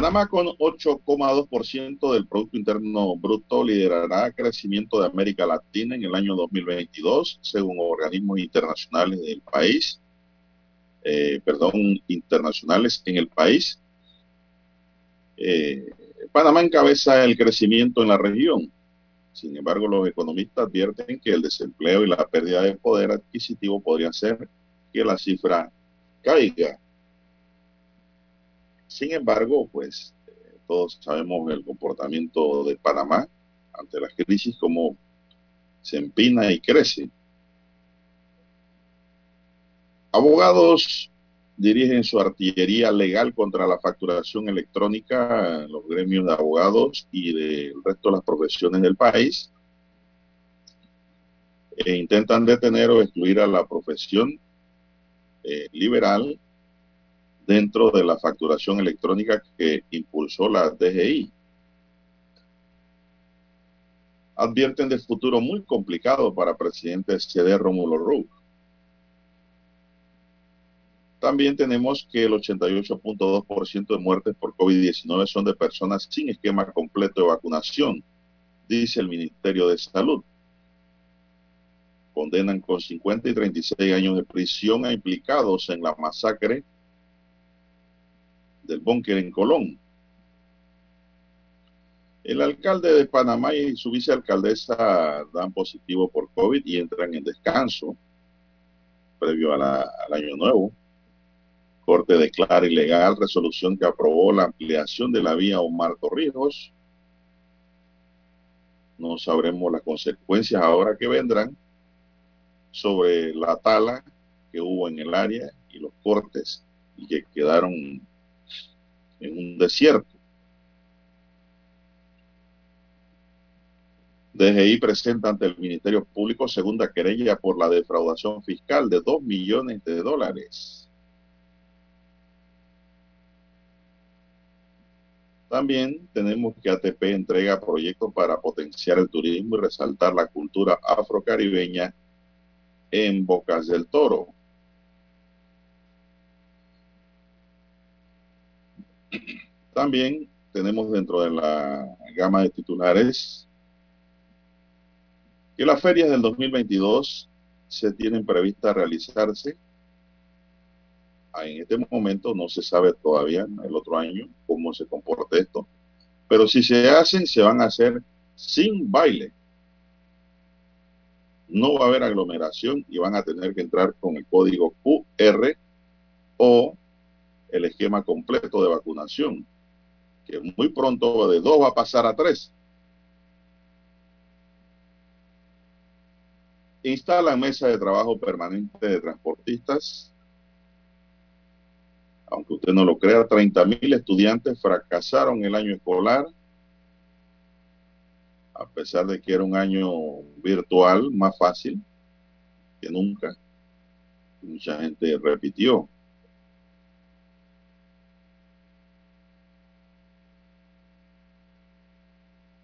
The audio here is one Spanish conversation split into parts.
Panamá con 8,2% del Producto Interno Bruto liderará crecimiento de América Latina en el año 2022, según organismos internacionales del país, eh, perdón, internacionales en el país. Eh, Panamá encabeza el crecimiento en la región. Sin embargo, los economistas advierten que el desempleo y la pérdida de poder adquisitivo podrían hacer que la cifra caiga. Sin embargo, pues eh, todos sabemos el comportamiento de Panamá ante la crisis, cómo se empina y crece. Abogados dirigen su artillería legal contra la facturación electrónica en los gremios de abogados y del resto de las profesiones del país. E intentan detener o excluir a la profesión eh, liberal dentro de la facturación electrónica que impulsó la DGI. Advierten de futuro muy complicado para presidente CD Rómulo Ruz. También tenemos que el 88.2% de muertes por COVID-19 son de personas sin esquema completo de vacunación, dice el Ministerio de Salud. Condenan con 50 y 36 años de prisión a implicados en la masacre del búnker en Colón. El alcalde de Panamá y su vicealcaldesa dan positivo por COVID y entran en descanso previo al año nuevo. Corte declara ilegal resolución que aprobó la ampliación de la vía Omar Torrijos. No sabremos las consecuencias ahora que vendrán sobre la tala que hubo en el área y los cortes que quedaron en un desierto. DGI presenta ante el Ministerio Público segunda querella por la defraudación fiscal de 2 millones de dólares. También tenemos que ATP entrega proyectos para potenciar el turismo y resaltar la cultura afrocaribeña en Bocas del Toro. También tenemos dentro de la gama de titulares que las ferias del 2022 se tienen prevista realizarse. En este momento no se sabe todavía, el otro año, cómo se comporta esto. Pero si se hacen, se van a hacer sin baile. No va a haber aglomeración y van a tener que entrar con el código QR o el esquema completo de vacunación, que muy pronto de dos va a pasar a tres. Instalan mesa de trabajo permanente de transportistas. Aunque usted no lo crea, 30 mil estudiantes fracasaron el año escolar, a pesar de que era un año virtual más fácil que nunca. Mucha gente repitió.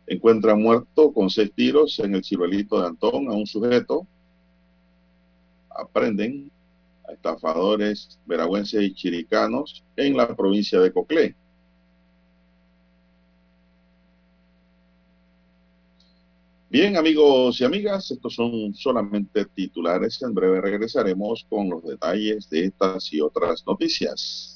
Encuentran muerto con seis tiros en el ciruelito de Antón a un sujeto. Aprenden a estafadores veragüenses y chiricanos en la provincia de Coclé. Bien, amigos y amigas, estos son solamente titulares. En breve regresaremos con los detalles de estas y otras noticias.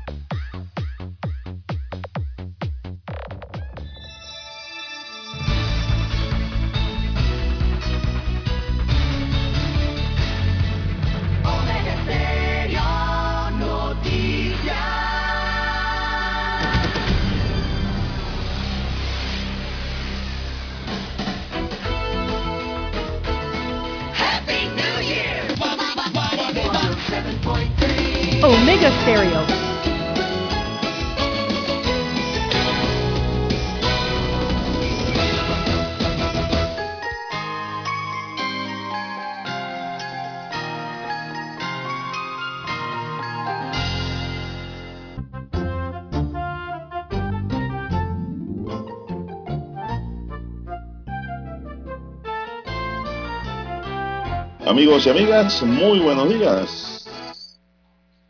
Amigos y amigas, muy buenos días.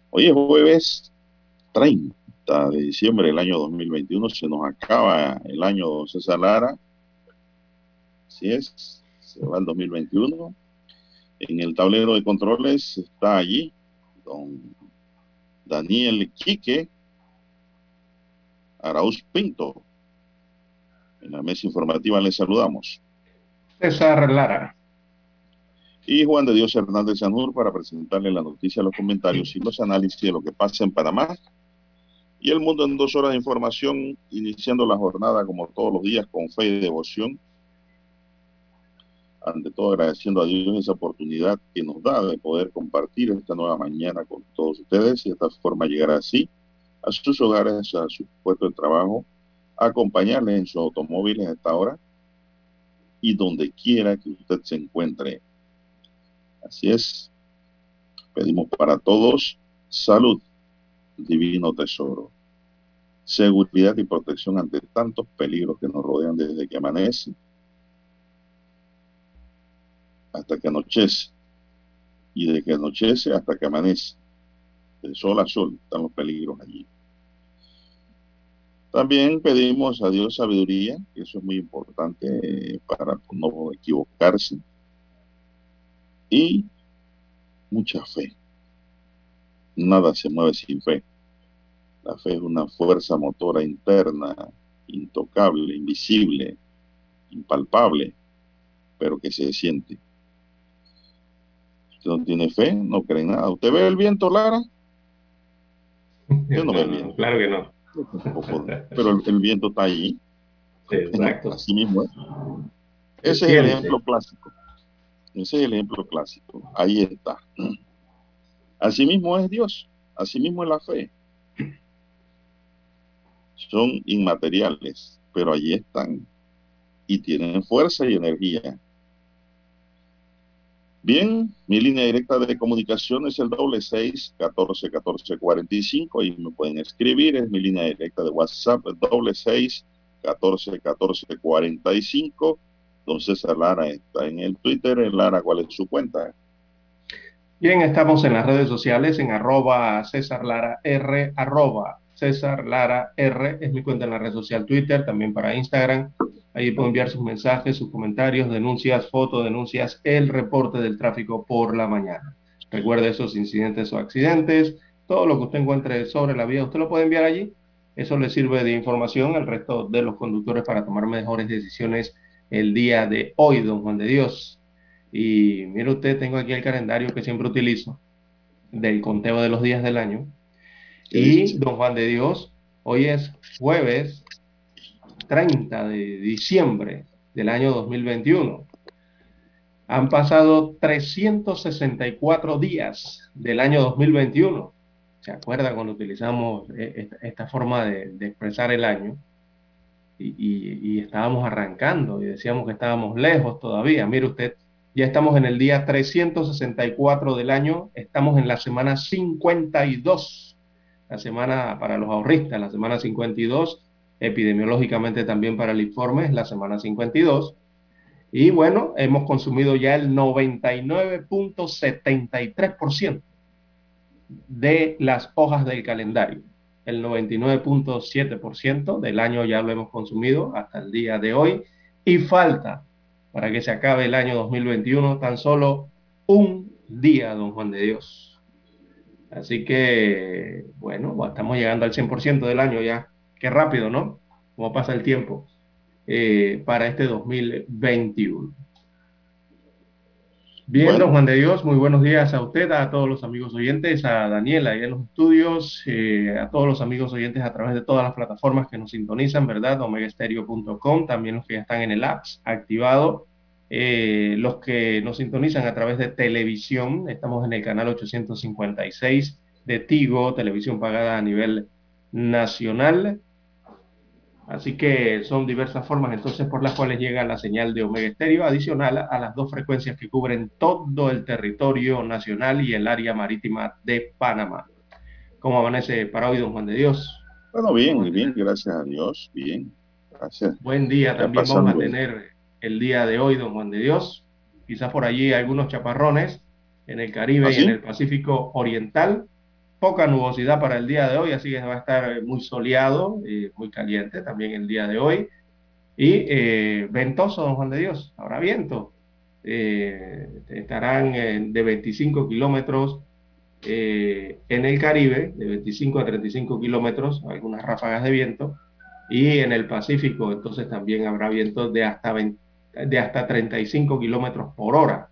Hoy es jueves 30 de diciembre del año 2021. Se nos acaba el año César Lara. Así es, se va el 2021. En el tablero de controles está allí don Daniel Quique Arauz Pinto. En la mesa informativa les saludamos. César Lara. Y Juan de Dios Hernández Sanur para presentarle la noticia, los comentarios y los análisis de lo que pasa en Panamá y el mundo en dos horas de información, iniciando la jornada como todos los días con fe y devoción. Ante todo agradeciendo a Dios esa oportunidad que nos da de poder compartir esta nueva mañana con todos ustedes y de esta forma llegar así a sus hogares, a su puesto de trabajo, acompañarles en sus automóviles a esta hora y donde quiera que usted se encuentre. Así es. Pedimos para todos salud, divino tesoro, seguridad y protección ante tantos peligros que nos rodean desde que amanece hasta que anochece y de que anochece hasta que amanece. De sol a sol están los peligros allí. También pedimos a Dios sabiduría, que eso es muy importante eh, para no equivocarse y mucha fe. Nada se mueve sin fe. La fe es una fuerza motora interna, intocable, invisible, impalpable, pero que se siente. Usted no tiene fe, no cree en nada. ¿Usted ve el viento, Lara? Yo no veo el viento. Claro que no. Pero el, el viento está allí. Exacto. Así mismo es. Ese es el ejemplo clásico. Ese es el ejemplo clásico. Ahí está. Así mismo es Dios. Así mismo es la fe. Son inmateriales, pero allí están. Y tienen fuerza y energía. Bien, mi línea directa de comunicación es el doble seis catorce catorce cuarenta y cinco y me pueden escribir, es mi línea directa de WhatsApp, doble seis catorce catorce cuarenta y cinco. César Lara está en el Twitter. Lara, ¿cuál es su cuenta? Bien, estamos en las redes sociales en arroba César Lara R, arroba César Lara R, es mi cuenta en la red social Twitter, también para Instagram. Ahí puede enviar sus mensajes, sus comentarios, denuncias, fotos, denuncias, el reporte del tráfico por la mañana. Recuerde esos incidentes o accidentes, todo lo que usted encuentre sobre la vía, usted lo puede enviar allí. Eso le sirve de información al resto de los conductores para tomar mejores decisiones el día de hoy, don Juan de Dios. Y mire usted, tengo aquí el calendario que siempre utilizo del conteo de los días del año. Y don Juan de Dios, hoy es jueves 30 de diciembre del año 2021. Han pasado 364 días del año 2021. ¿Se acuerda cuando utilizamos eh, esta, esta forma de, de expresar el año? Y, estábamos arrancando y decíamos que estábamos lejos todavía. Mire usted, ya estamos en el día 364 del año, estamos en la semana 52, la semana para los ahorristas, la semana 52, epidemiológicamente también para el informe es la semana 52. Y bueno, hemos consumido ya el 99.73% de las hojas del calendario el 99.7% del año ya lo hemos consumido hasta el día de hoy y falta para que se acabe el año 2021 tan solo un día, don Juan de Dios. Así que, bueno, estamos llegando al 100% del año ya. Qué rápido, ¿no? Cómo pasa el tiempo eh, para este 2021. Bien, don Juan de Dios, muy buenos días a usted, a todos los amigos oyentes, a Daniela y en los estudios, eh, a todos los amigos oyentes a través de todas las plataformas que nos sintonizan, ¿verdad? Omegastereo.com, también los que ya están en el apps activado, eh, los que nos sintonizan a través de televisión, estamos en el canal 856 de Tigo, televisión pagada a nivel nacional. Así que son diversas formas entonces por las cuales llega la señal de Omega Estéreo adicional a las dos frecuencias que cubren todo el territorio nacional y el área marítima de Panamá. ¿Cómo amanece para hoy, don Juan de Dios? Bueno, bien, bien, gracias a Dios, bien, gracias. Buen día también vamos a tener el día de hoy, don Juan de Dios. Quizás por allí algunos chaparrones en el Caribe ¿Ah, y en el Pacífico Oriental, poca nubosidad para el día de hoy, así que va a estar muy soleado, y muy caliente también el día de hoy. Y eh, ventoso, don Juan de Dios, habrá viento. Eh, estarán de 25 kilómetros eh, en el Caribe, de 25 a 35 kilómetros, algunas ráfagas de viento. Y en el Pacífico, entonces también habrá vientos de hasta, de hasta 35 kilómetros por hora.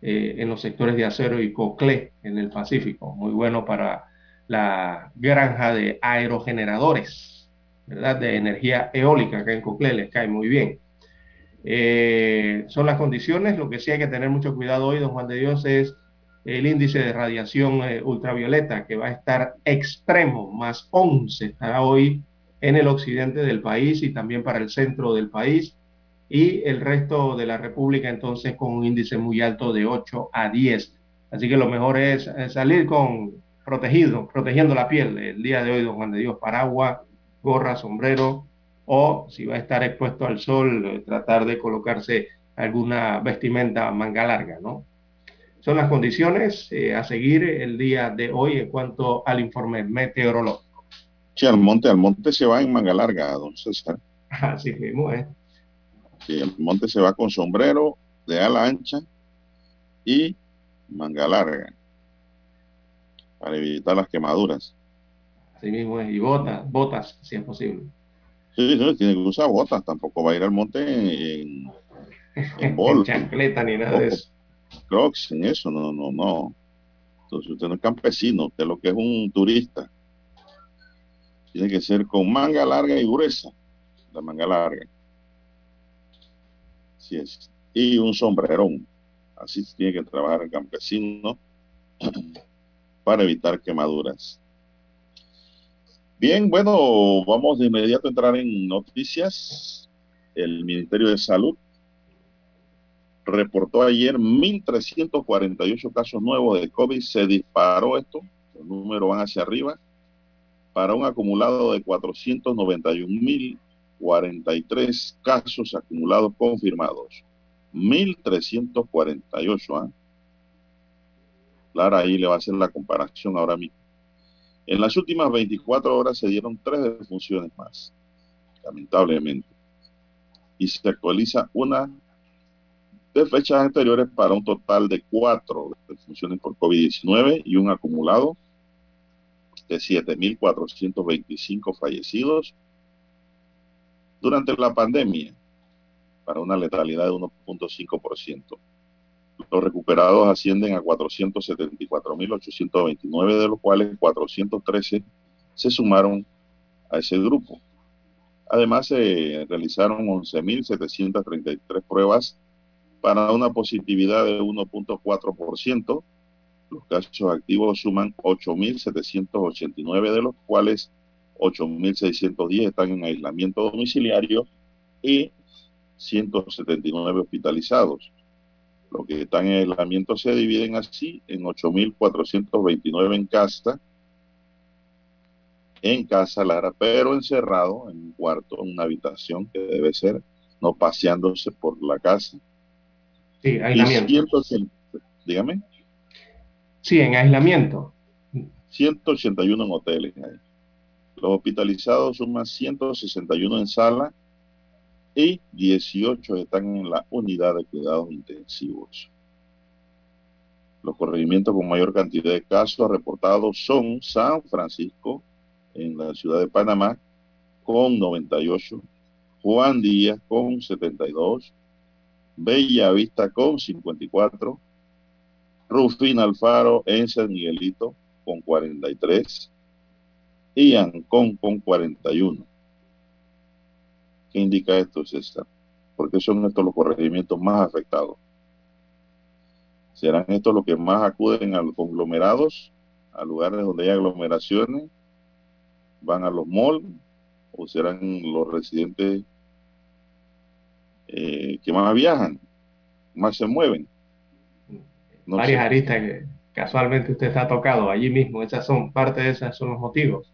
Eh, en los sectores de acero y coclé en el Pacífico. Muy bueno para la granja de aerogeneradores, ¿verdad? De energía eólica acá en Coclé, les cae muy bien. Eh, son las condiciones, lo que sí hay que tener mucho cuidado hoy, don Juan de Dios, es el índice de radiación eh, ultravioleta que va a estar extremo, más 11 estará hoy en el occidente del país y también para el centro del país y el resto de la República entonces con un índice muy alto de 8 a 10. Así que lo mejor es salir con protegido, protegiendo la piel. El día de hoy, don Juan de Dios, paraguas, gorra, sombrero o si va a estar expuesto al sol, eh, tratar de colocarse alguna vestimenta manga larga, ¿no? Son las condiciones eh, a seguir el día de hoy en cuanto al informe meteorológico. Sí, al monte, al monte se va en manga larga, don César. Así mismo, ¿eh? El monte se va con sombrero de ala ancha y manga larga para evitar las quemaduras. Así mismo es, y botas, botas, si es posible. Sí, sí, tiene que usar botas, tampoco va a ir al monte en, en, en chancleta ni nada de eso. Crocs, en eso, no, no, no. Entonces usted no es campesino, usted lo que es un turista. Tiene que ser con manga larga y gruesa, la manga larga Y un sombrerón. Así tiene que trabajar el campesino para evitar quemaduras. Bien, bueno, vamos de inmediato a entrar en noticias. El Ministerio de Salud reportó ayer 1.348 casos nuevos de COVID. Se disparó esto, los números van hacia arriba, para un acumulado de 491.000 43 casos acumulados confirmados. 1.348. ¿ah? Clara, ahí le va a hacer la comparación ahora mismo. En las últimas 24 horas se dieron tres defunciones más, lamentablemente. Y se actualiza una de fechas anteriores para un total de cuatro defunciones por COVID-19 y un acumulado de 7.425 fallecidos durante la pandemia para una letalidad de 1.5%. Los recuperados ascienden a 474.829, de los cuales 413 se sumaron a ese grupo. Además, se realizaron 11.733 pruebas para una positividad de 1.4%. Los casos activos suman 8.789, de los cuales 8.610 están en aislamiento domiciliario y 179 hospitalizados. Los que están en aislamiento se dividen así en 8.429 en casa, en casa Lara, pero encerrado en un cuarto, en una habitación que debe ser, no paseándose por la casa. Sí, aislamiento. dígame. Sí, en aislamiento. 181 en hoteles. Los hospitalizados suman 161 en sala y 18 están en la unidad de cuidados intensivos. Los corregimientos con mayor cantidad de casos reportados son San Francisco, en la ciudad de Panamá, con 98, Juan Díaz con 72, Bella Vista con 54, Rufín Alfaro en San Miguelito con 43 y Ancón con 41. ¿Qué indica esto, César? Porque son estos los corregimientos más afectados. ¿Serán estos los que más acuden a los conglomerados, a lugares donde hay aglomeraciones? ¿Van a los malls? ¿O serán los residentes eh, que más viajan, más se mueven? No Varias aristas que casualmente usted está tocado allí mismo. Esas son parte de esas son los motivos.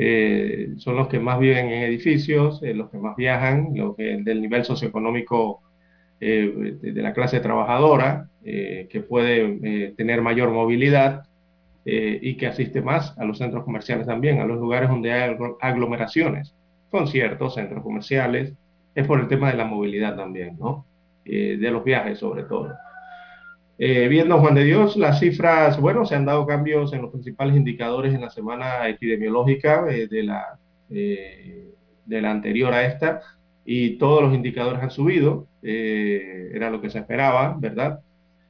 Eh, son los que más viven en edificios, eh, los que más viajan, los que del nivel socioeconómico eh, de, la clase trabajadora, que puede tener mayor movilidad y que asiste más a los centros comerciales también, a los lugares donde hay aglomeraciones, conciertos, centros comerciales, es por el tema de la movilidad también, ¿no? de los viajes sobre todo. Eh, viendo Juan de Dios, las cifras, bueno, se han dado cambios en los principales indicadores en la semana epidemiológica eh, de, la, eh, de la anterior a esta y todos los indicadores han subido, era lo que se esperaba, ¿verdad?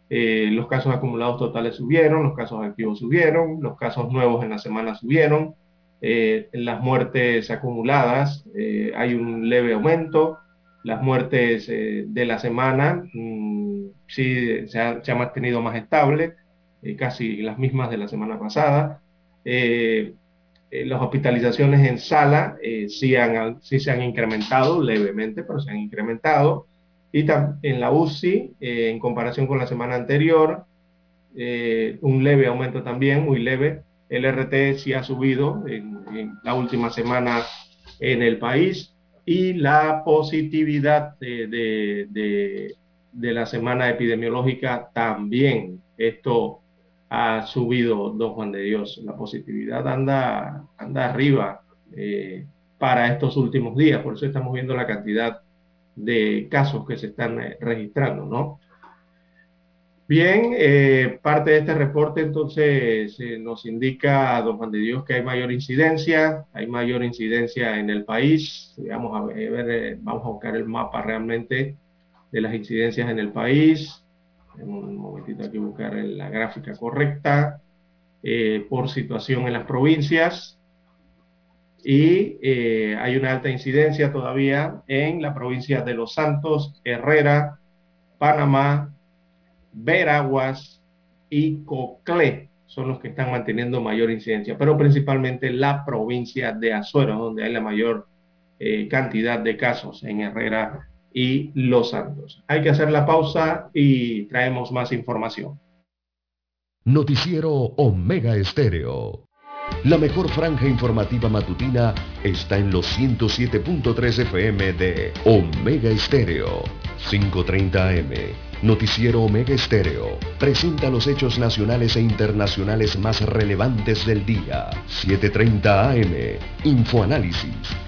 los casos acumulados totales subieron, los casos activos subieron, los casos nuevos en la semana subieron, las muertes acumuladas hay un leve aumento, las muertes de la semana mm, sí se ha, mantenido más estable, eh, casi las mismas de la semana pasada. Eh, eh, las hospitalizaciones en sala sí, han, sí se han incrementado levemente, pero se han incrementado. Y en la UCI, en comparación con la semana anterior, un leve aumento también, muy leve. El RT sí ha subido en, la última semana en el país y la positividad de, de la semana epidemiológica también esto ha subido, don Juan de Dios. La positividad anda, anda arriba eh, para estos últimos días, por eso estamos viendo la cantidad de casos que se están eh, registrando, ¿no? Bien, eh, parte de este reporte entonces nos indica, don Juan de Dios, que hay mayor incidencia, hay mayor incidencia en el país. Vamos a ver, vamos a buscar el mapa realmente de las incidencias en el país. Un momentito aquí buscar la gráfica correcta eh, por situación en las provincias. Y eh, hay una alta incidencia todavía en la provincia de Los Santos, Herrera, Panamá, Veraguas y Coclé son los que están manteniendo mayor incidencia, pero principalmente la provincia de Azuero, donde hay la mayor eh, cantidad de casos en Herrera y Los Santos. Hay que hacer la pausa y traemos más información. Noticiero Omega Estéreo. La mejor franja informativa matutina está en los 107.3 FM de Omega Estéreo. 5.30 AM. Noticiero Omega Estéreo. Presenta los hechos nacionales e internacionales más relevantes del día. 7.30 AM. Infoanálisis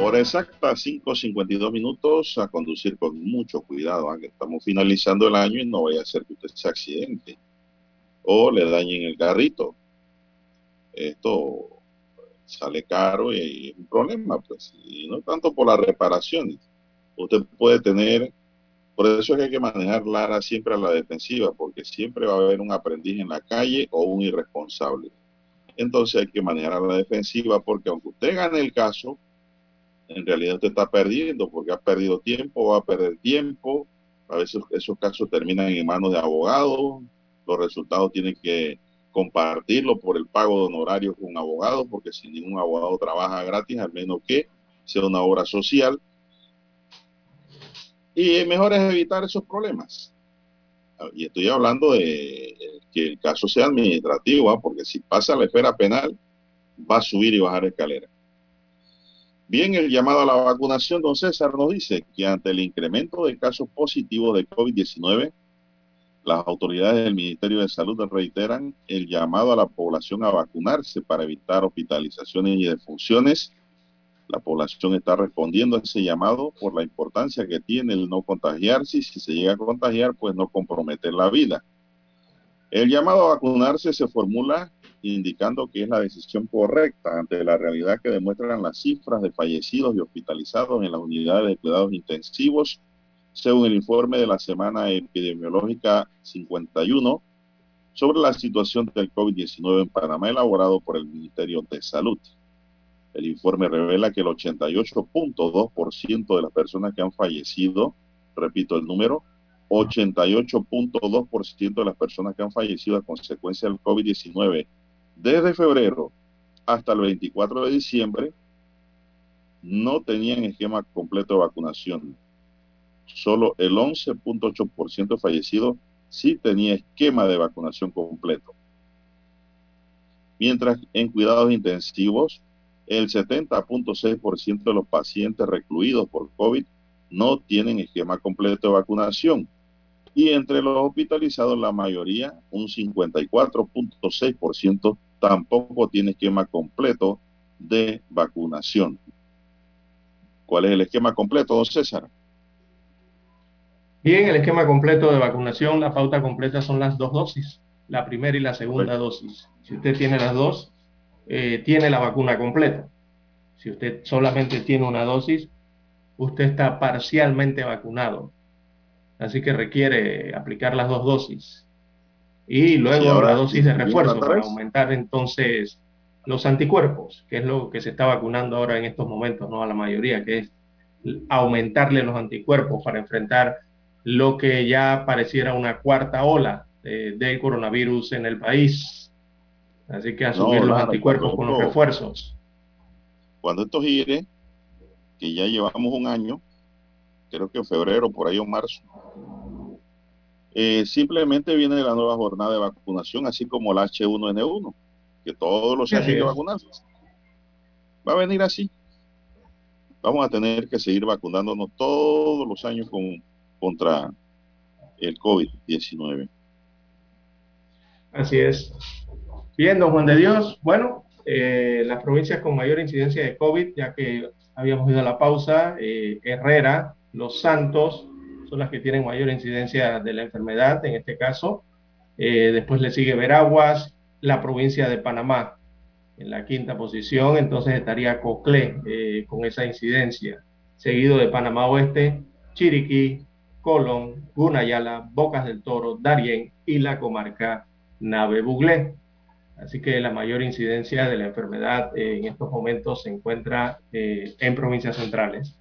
Hora exacta, 5.52 minutos, a conducir con mucho cuidado, aunque estamos finalizando el año y no vaya a ser que usted se accidente o le dañen el carrito. Esto sale caro y es un problema, pues, y no tanto por las reparaciones. Usted puede tener, por eso es que hay que manejar Lara siempre a la defensiva, porque siempre va a haber un aprendiz en la calle o un irresponsable. Entonces hay que manejar a la defensiva, porque aunque usted gane el caso, en realidad usted está perdiendo porque ha perdido tiempo, va a perder tiempo. A veces esos casos terminan en manos de abogados. Los resultados tienen que compartirlo por el pago de honorarios con un abogado, porque si ningún abogado trabaja gratis, al menos que sea una obra social. Y mejor es evitar esos problemas. Y estoy hablando de que el caso sea administrativo, porque si pasa la esfera penal, va a subir y bajar escalera. Bien, el llamado a la vacunación, don César nos dice que ante el incremento de casos positivos de COVID-19, las autoridades del Ministerio de Salud reiteran el llamado a la población a vacunarse para evitar hospitalizaciones y defunciones. La población está respondiendo a ese llamado por la importancia que tiene el no contagiarse y si se llega a contagiar, pues no comprometer la vida. El llamado a vacunarse se formula indicando que es la decisión correcta ante la realidad que demuestran las cifras de fallecidos y hospitalizados en las unidades de cuidados intensivos, según el informe de la Semana Epidemiológica 51 sobre la situación del COVID-19 en Panamá, elaborado por el Ministerio de Salud. El informe revela que el 88.2% de las personas que han fallecido, repito el número, 88.2% de las personas que han fallecido a consecuencia del COVID-19 desde febrero hasta el 24 de diciembre no tenían esquema completo de vacunación. Solo el 11.8% de fallecidos sí tenía esquema de vacunación completo. Mientras en cuidados intensivos, el 70.6% de los pacientes recluidos por COVID no tienen esquema completo de vacunación. Y entre los hospitalizados, la mayoría, un 54.6%, tampoco tiene esquema completo de vacunación. ¿Cuál es el esquema completo, don César? Bien, el esquema completo de vacunación, la pauta completa son las dos dosis, la primera y la segunda dosis. Si usted tiene las dos, eh, tiene la vacuna completa. Si usted solamente tiene una dosis, usted está parcialmente vacunado. Así que requiere aplicar las dos dosis y luego la dosis de refuerzo para aumentar entonces los anticuerpos, que es lo que se está vacunando ahora en estos momentos, ¿no? A la mayoría, que es aumentarle los anticuerpos para enfrentar lo que ya pareciera una cuarta ola del coronavirus en el país. Así que a subir los anticuerpos con los refuerzos. Cuando esto gire, que ya llevamos un año, creo que en febrero, por ahí o marzo, eh, simplemente viene la nueva jornada de vacunación, así como la H1N1, que todos los años hay que vacunarse. Va a venir así. vamos a tener que seguir vacunándonos todos los años con, contra el COVID-19. Así es. Bien, don Juan de Dios. Bueno, eh, las provincias con mayor incidencia de COVID, ya que habíamos ido a la pausa, eh, Herrera, Los Santos, son las que tienen mayor incidencia de la enfermedad en este caso. Eh, después le sigue Veraguas, la provincia de Panamá en la quinta posición, entonces estaría Coclé eh, con esa incidencia, seguido de Panamá Oeste, Chiriquí, Colón, Gunayala, Bocas del Toro, Darién y la comarca Nave Buglé. Así que la mayor incidencia de la enfermedad en estos momentos se encuentra eh, en provincias centrales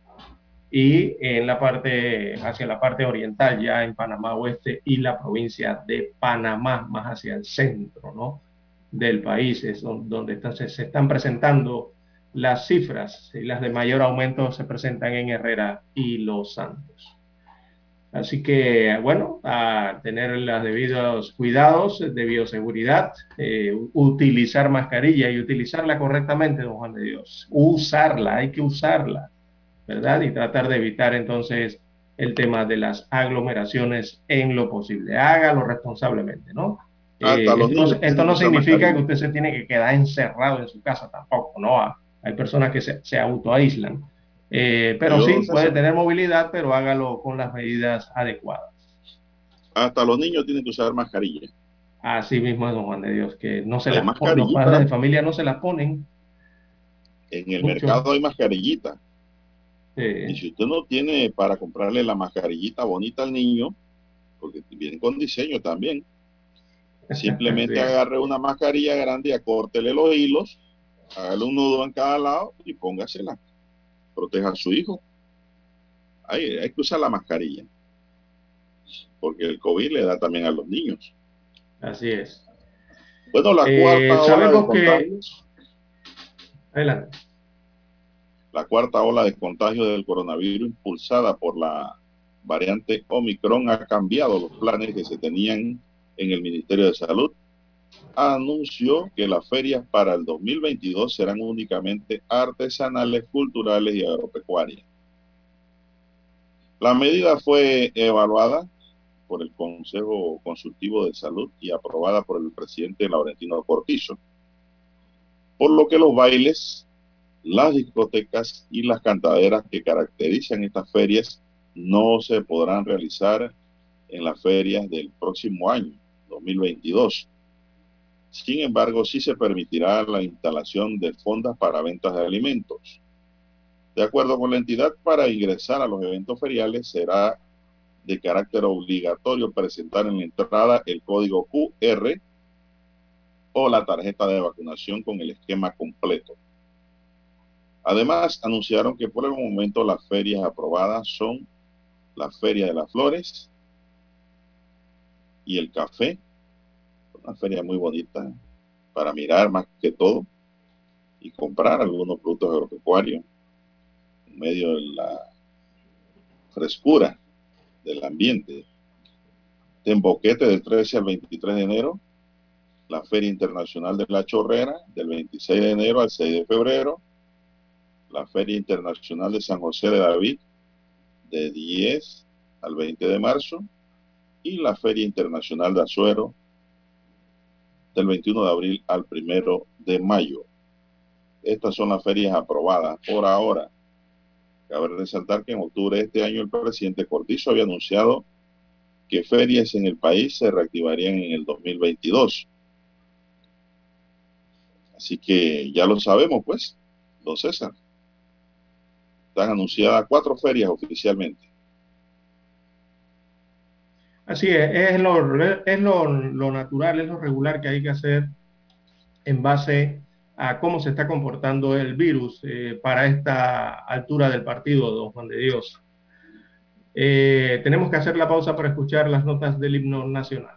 y en la parte, hacia la parte oriental, ya en Panamá Oeste y la provincia de Panamá, más hacia el centro ¿no? del país, es donde están, se, están presentando las cifras y las de mayor aumento se presentan en Herrera y Los Santos. Así que, bueno, a tener los debidos cuidados de bioseguridad, eh, utilizar mascarilla y utilizarla correctamente, don Juan de Dios. Usarla, hay que usarla ¿verdad? Y tratar de evitar entonces el tema de las aglomeraciones en lo posible. Hágalo responsablemente, ¿no? Eh, esto, no significa que usted se tiene que quedar encerrado en su casa tampoco, ¿no? Hay personas que se, se autoaíslan. Eh, pero sí, puede tener movilidad, pero hágalo con las medidas adecuadas. Hasta los niños tienen que usar mascarilla. Así mismo es, don Juan de Dios, que no se las ponen, los padres de familia no se las ponen. En el mercado hay y si usted no tiene para comprarle la mascarillita bonita al niño, porque viene con diseño también, simplemente agarre una mascarilla grande y acórtele los hilos, hágale un nudo en cada lado y póngasela. Proteja a su hijo. Hay, hay que usar la mascarilla. Porque el COVID le da también a los niños. Así es. Bueno, la eh, cuarta sabemos que... Adelante la cuarta ola de contagio del coronavirus impulsada por la variante Omicron ha cambiado los planes que se tenían en el Ministerio de Salud. Anunció que las ferias para el 2022 serán únicamente artesanales, culturales y agropecuarias. La medida fue evaluada por el Consejo Consultivo de Salud y aprobada por el presidente Laurentino Cortizo, por lo que los bailes las discotecas y las cantaderas que caracterizan estas ferias no se podrán realizar en las ferias del próximo año, 2022. Sin embargo, sí se permitirá la instalación de fondas para ventas de alimentos. De acuerdo con la entidad, para ingresar a los eventos feriales será de carácter obligatorio presentar en la entrada el código QR o la tarjeta de vacunación con el esquema completo. Además, anunciaron que por el momento las ferias aprobadas son la Feria de las Flores y el Café, una feria muy bonita para mirar más que todo y comprar algunos productos agropecuarios en medio de la frescura del ambiente. Temboquete del 13 al 23 de enero, la Feria Internacional de la Chorrera del 26 de enero al 6 de febrero, la Feria Internacional de San José de David de 10 al 20 de marzo y la Feria Internacional de Azuero del 21 de abril al 1 de mayo. Estas son las ferias aprobadas por ahora. Cabe resaltar que en octubre de este año el presidente Cortizo había anunciado que ferias en el país se reactivarían en el 2022. Así que ya lo sabemos, pues, don César. Están anunciadas cuatro ferias oficialmente. Así es, es, lo, natural, es lo regular que hay que hacer en base a cómo se está comportando el virus eh, para esta altura del partido, don Juan de Dios. Eh, tenemos que hacer la pausa para escuchar las notas del himno nacional.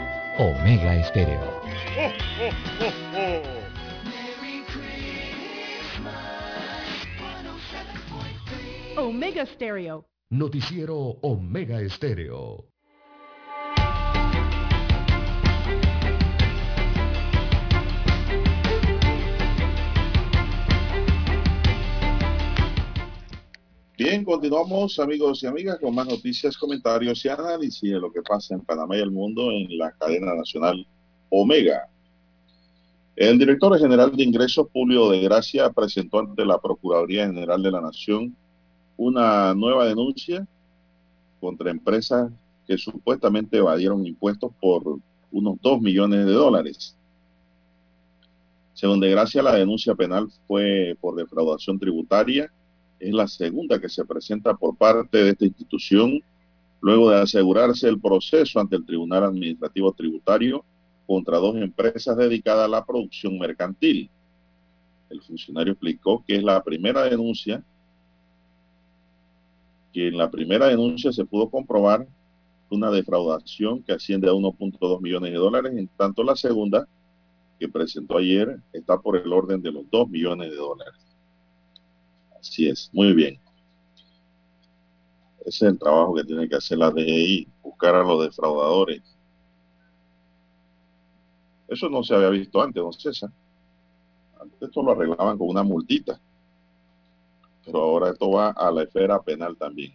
Omega Estéreo. Omega Stereo. Noticiero Omega Estéreo. Bien, continuamos amigos y amigas con más noticias, comentarios y análisis de lo que pasa en Panamá y el mundo en la cadena nacional Omega. El director general de ingresos, Julio de Gracia, presentó ante la Procuraduría General de la Nación una nueva denuncia contra empresas que supuestamente evadieron impuestos por unos 2 millones de dólares. Según de Gracia, la denuncia penal fue por defraudación tributaria. Es la segunda que se presenta por parte de esta institución luego de asegurarse el proceso ante el Tribunal Administrativo Tributario contra dos empresas dedicadas a la producción mercantil. El funcionario explicó que es la primera denuncia que en la primera denuncia se pudo comprobar una defraudación que asciende a 1.2 millones de dólares, en tanto la segunda, que presentó ayer, está por el orden de los 2 millones de dólares. Así es, muy bien. Ese es el trabajo que tiene que hacer la DGI, buscar a los defraudadores. Eso no se había visto antes, don César. Antes esto lo arreglaban con una multita pero ahora esto va a la esfera penal también.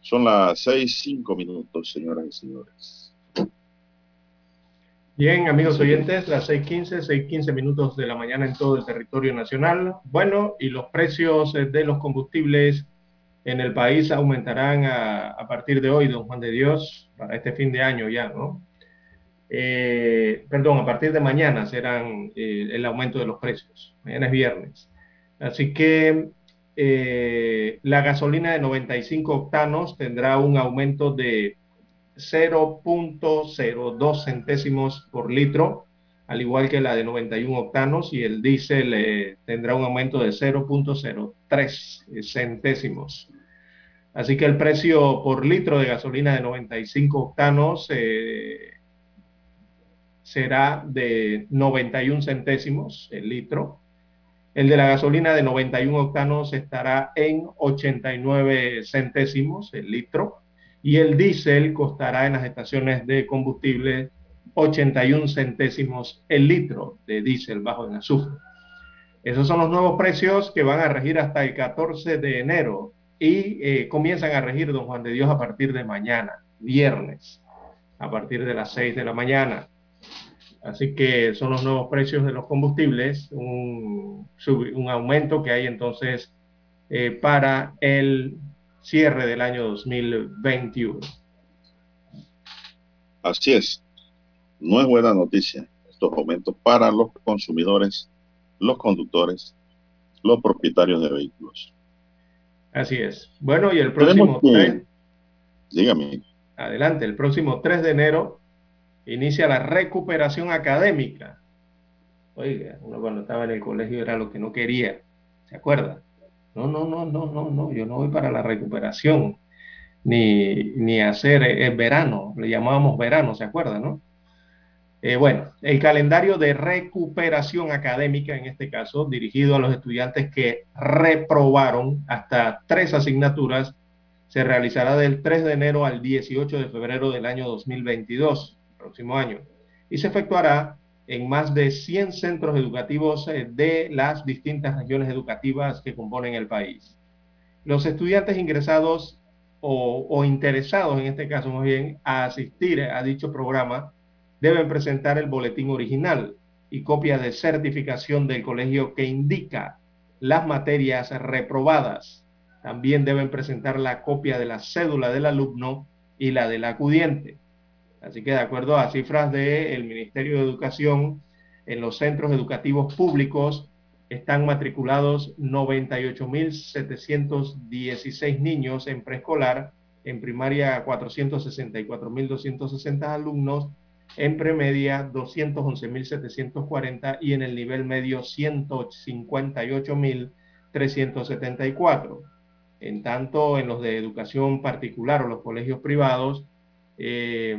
Son las seis, cinco minutos, señoras y señores. Bien, amigos oyentes, las 6.15, 6.15 minutos de la mañana en todo el territorio nacional. Bueno, y los precios de los combustibles en el país aumentarán a, a partir de hoy, don Juan de Dios, para este fin de año ya, ¿no? Eh, perdón, a partir de mañana serán eh, el aumento de los precios. Mañana es viernes. Así que eh, la gasolina de 95 octanos tendrá un aumento de 0.02 centésimos por litro, al igual que la de 91 octanos, y el diésel tendrá un aumento de 0.03 centésimos. Así que el precio por litro de gasolina de 95 octanos será de 91 centésimos el litro. El de la gasolina de 91 octanos estará en 89 centésimos el litro. Y el diésel costará en las estaciones de combustible 81 centésimos el litro de diésel bajo en azufre. Esos son los nuevos precios que van a regir hasta el 14 de enero y eh, comienzan a regir, don Juan de Dios, a partir de mañana, viernes, a partir de las 6 de la mañana. Así que son los nuevos precios de los combustibles, un, aumento que hay entonces eh, para el cierre del año 2021. Así es. No es buena noticia estos aumentos para los consumidores, los conductores, los propietarios de vehículos. Así es. Bueno, y el próximo 3, dígame. Adelante, el próximo 3 de enero inicia la recuperación académica. Oiga, uno cuando estaba en el colegio era lo que no quería, ¿se acuerda? No, no, no, no, no, no, yo no voy para la recuperación, ni, ni hacer el verano, le llamábamos verano, ¿se acuerda, no? Eh, bueno, el calendario de recuperación académica, en este caso, dirigido a los estudiantes que reprobaron hasta tres asignaturas, se realizará del 3 de enero al 18 de febrero del año 2022 próximo año y se efectuará en más de 100 centros educativos eh, de las distintas regiones educativas que componen el país. Los estudiantes ingresados o, interesados, en este caso más bien, a asistir a dicho programa, deben presentar el boletín original y copia de certificación del colegio que indica las materias reprobadas. También deben presentar la copia de la cédula del alumno y la del acudiente. Así que de acuerdo a cifras del Ministerio de Educación, en los centros educativos públicos están matriculados 98.716 niños en preescolar, en primaria 464.260 alumnos, en premedia 211.740 y en el nivel medio 158.374. En tanto, en los de educación particular o los colegios privados, eh,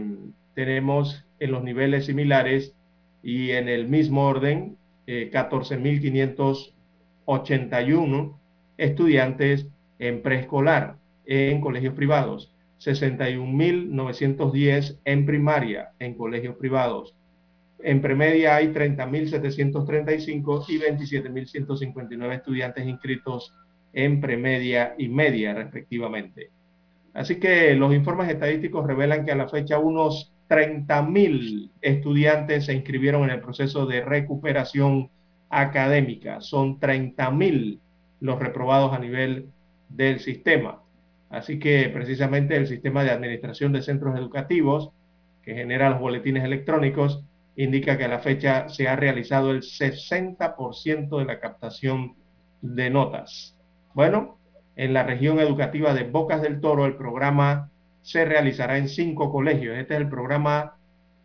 tenemos en los niveles similares y en el mismo orden eh, 14.581 estudiantes en preescolar en colegios privados, 61.910 en primaria en colegios privados. En premedia hay 30.735 y 27.159 estudiantes inscritos en premedia y media respectivamente. Así que los informes estadísticos revelan que a la fecha unos 30.000 estudiantes se inscribieron en el proceso de recuperación académica. Son 30.000 los reprobados a nivel del sistema. Así que precisamente el sistema de administración de centros educativos, que genera los boletines electrónicos, indica que a la fecha se ha realizado el 60% de la captación de notas. Bueno, en la región educativa de Bocas del Toro el programa se realizará en cinco colegios. Este es el programa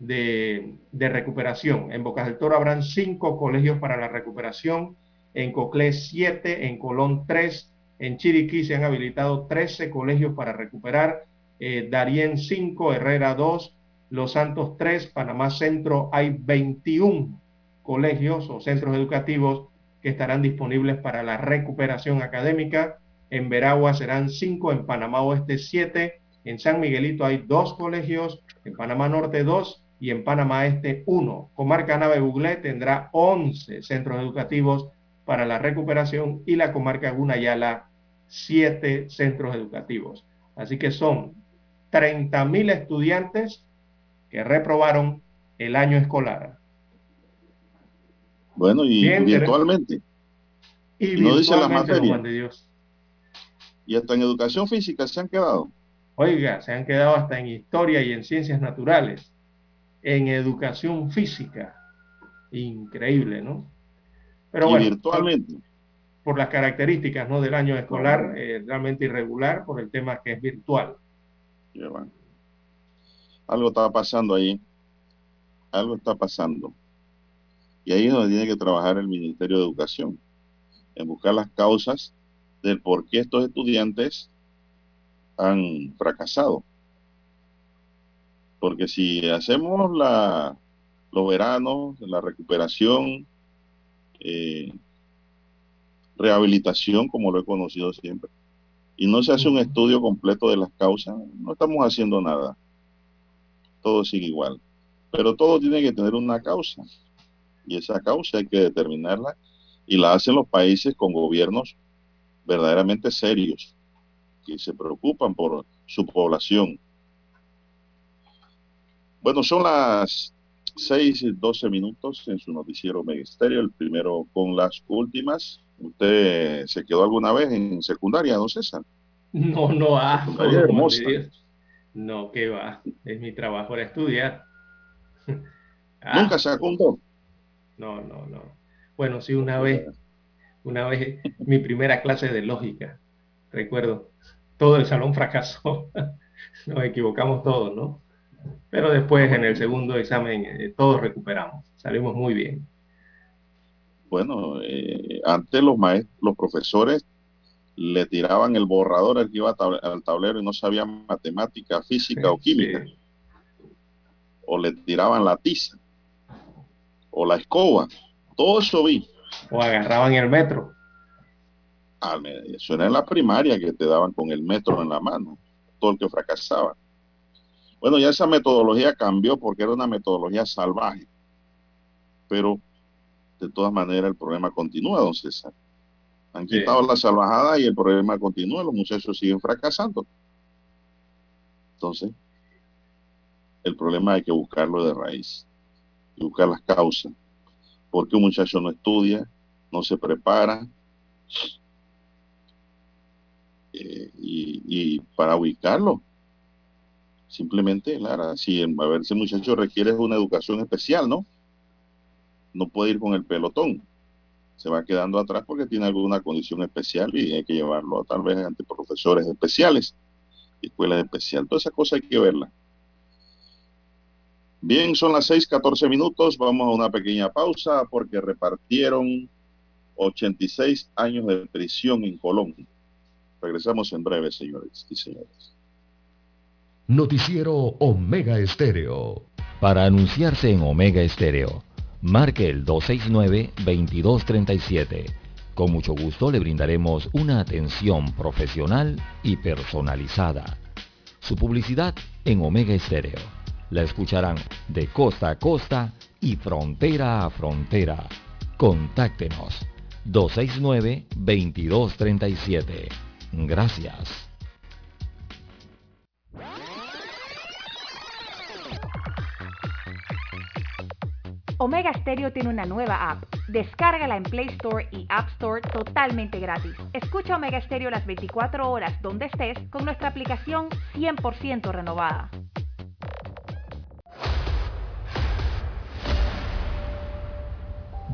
de, recuperación. En Bocas del Toro habrán cinco colegios para la recuperación, en Coclé siete, en Colón tres, en Chiriquí se han habilitado 13 colegios para recuperar, eh, Darien 5, Herrera 2, Los Santos 3, Panamá Centro hay 21 colegios o centros educativos que estarán disponibles para la recuperación académica. En Veragua serán 5, en Panamá Oeste 7, en San Miguelito hay dos colegios, en Panamá Norte 2 y en Panamá Este 1. Comarca Nave Buglé tendrá 11 centros educativos para la recuperación y la comarca Gunayala siete centros educativos. Así que son 30.000 estudiantes que reprobaron el año escolar. Bueno, y virtualmente. Y, no dice la materia. De Dios. Y hasta en educación física se han quedado. Oiga, se han quedado hasta en historia y en ciencias naturales, en educación física. Increíble, ¿no? Pero y virtualmente. Por las características ¿no? del año escolar, eh, realmente irregular, por el tema que es virtual. Algo está pasando ahí. Algo está pasando. Y ahí es donde tiene que trabajar el Ministerio de Educación, en buscar las causas del por qué estos estudiantes han fracasado. Porque si hacemos la, los veranos, la recuperación, eh, rehabilitación, como lo he conocido siempre, y no se hace un estudio completo de las causas, no estamos haciendo nada. Todo sigue igual. Pero todo tiene que tener una causa. Y esa causa hay que determinarla y la hacen los países con gobiernos verdaderamente serios que se preocupan por su población. Bueno, son las 6 y 12 minutos en su noticiero Megesterio, el primero con las últimas. ¿Usted se quedó alguna vez en secundaria, don César? No, no, ah, no, que va, es mi trabajo era estudiar. Ah. ¿Nunca se apuntó? No, no, no. Bueno, sí, una vez, una vez, mi primera clase de lógica, recuerdo, todo el salón fracasó. Nos equivocamos todos, ¿no? Pero después en el segundo examen eh, todos recuperamos, salimos muy bien. Bueno, eh, antes los maestros, los profesores le tiraban el borrador al que iba al tablero y no sabía matemática, física o química. O le tiraban la tiza o la escoba. Todo eso vi. O agarraban el metro. Eso era en la primaria que te daban con el metro en la mano, todo el que fracasaba. Bueno, ya esa metodología cambió porque era una metodología salvaje. Pero de todas maneras el problema continúa, don César. Han quitado la salvajada y el problema continúa, los muchachos siguen fracasando. Entonces, el problema hay que buscarlo de raíz, y buscar las causas. Porque un muchacho no estudia, no se prepara, eh, y, para ubicarlo Simplemente, Lara, si a ver, ese muchacho requiere una educación especial, ¿no? No puede ir con el pelotón. Se va quedando atrás porque tiene alguna condición especial y hay que llevarlo tal vez ante profesores especiales, escuelas especiales. Todas esas cosas hay que verlas. Bien, son las 6:14 minutos. Vamos a una pequeña pausa porque repartieron 86 años de prisión en Colombia. Regresamos en breve, señores y señores. Noticiero Omega Estéreo. Para anunciarse en Omega Estéreo, marque el 269-2237. Con mucho gusto le brindaremos una atención profesional y personalizada. Su publicidad en Omega Estéreo la escucharán de costa a costa y frontera a frontera. Contáctenos 269-2237. Gracias. Omega Stereo tiene una nueva app. Descárgala en Play Store y App Store totalmente gratis. Escucha Omega Stereo las 24 horas donde estés con nuestra aplicación 100% renovada.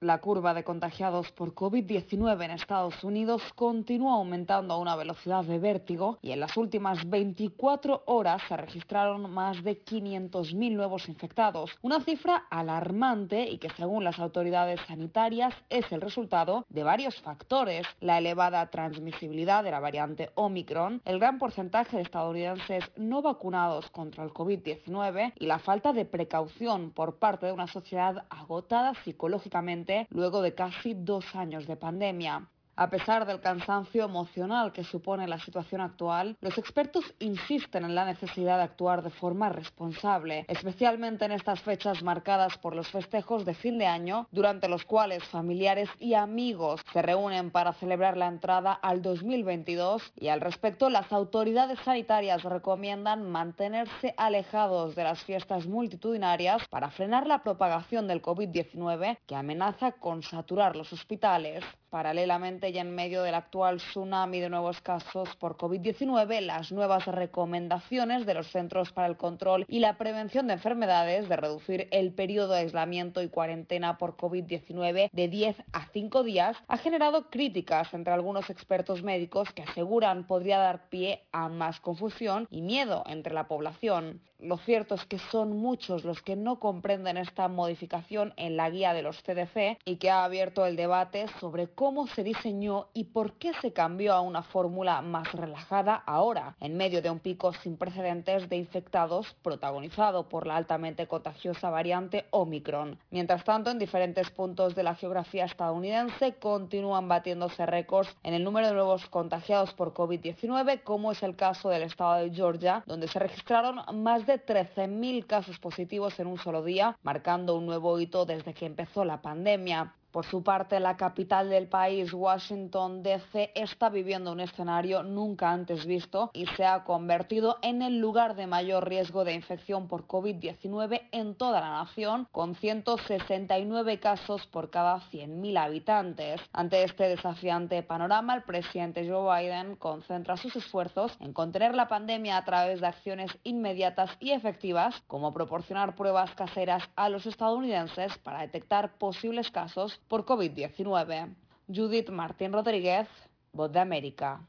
La curva de contagiados por COVID-19 en Estados Unidos continúa aumentando a una velocidad de vértigo y en las últimas 24 horas se registraron más de 500.000 nuevos infectados, una cifra alarmante y que según las autoridades sanitarias es el resultado de varios factores, la elevada transmisibilidad de la variante Omicron, el gran porcentaje de estadounidenses no vacunados contra el COVID-19 y la falta de precaución por parte de una sociedad agotada psicológicamente luego de casi dos años de pandemia. A pesar del cansancio emocional que supone la situación actual, los expertos insisten en la necesidad de actuar de forma responsable, especialmente en estas fechas marcadas por los festejos de fin de año, durante los cuales familiares y amigos se reúnen para celebrar la entrada al 2022 y al respecto las autoridades sanitarias recomiendan mantenerse alejados de las fiestas multitudinarias para frenar la propagación del COVID-19 que amenaza con saturar los hospitales. Paralelamente y en medio del actual tsunami de nuevos casos por COVID-19, las nuevas recomendaciones de los Centros para el Control y la Prevención de Enfermedades de reducir el periodo de aislamiento y cuarentena por COVID-19 de 10 a 5 días ha generado críticas entre algunos expertos médicos que aseguran podría dar pie a más confusión y miedo entre la población. Lo cierto es que son muchos los que no comprenden esta modificación en la guía de los CDC y que ha abierto el debate sobre cómo se diseñó y por qué se cambió a una fórmula más relajada ahora, en medio de un pico sin precedentes de infectados protagonizado por la altamente contagiosa variante Omicron. Mientras tanto, en diferentes puntos de la geografía estadounidense continúan batiéndose récords en el número de nuevos contagiados por COVID-19, como es el caso del estado de Georgia, donde se registraron más de 13.000 casos positivos en un solo día, marcando un nuevo hito desde que empezó la pandemia. Por su parte, la capital del país, Washington, D.C., está viviendo un escenario nunca antes visto y se ha convertido en el lugar de mayor riesgo de infección por COVID-19 en toda la nación, con 169 casos por cada 100.000 habitantes. Ante este desafiante panorama, el presidente Joe Biden concentra sus esfuerzos en contener la pandemia a través de acciones inmediatas y efectivas, como proporcionar pruebas caseras a los estadounidenses para detectar posibles casos por COVID-19. Judith Martín Rodríguez, Voz de América.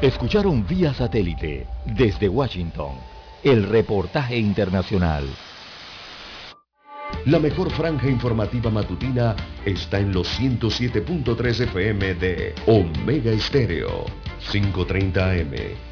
Escucharon vía satélite desde Washington el reportaje internacional. La mejor franja informativa matutina está en los 107.3 FM de Omega Estéreo, 530 AM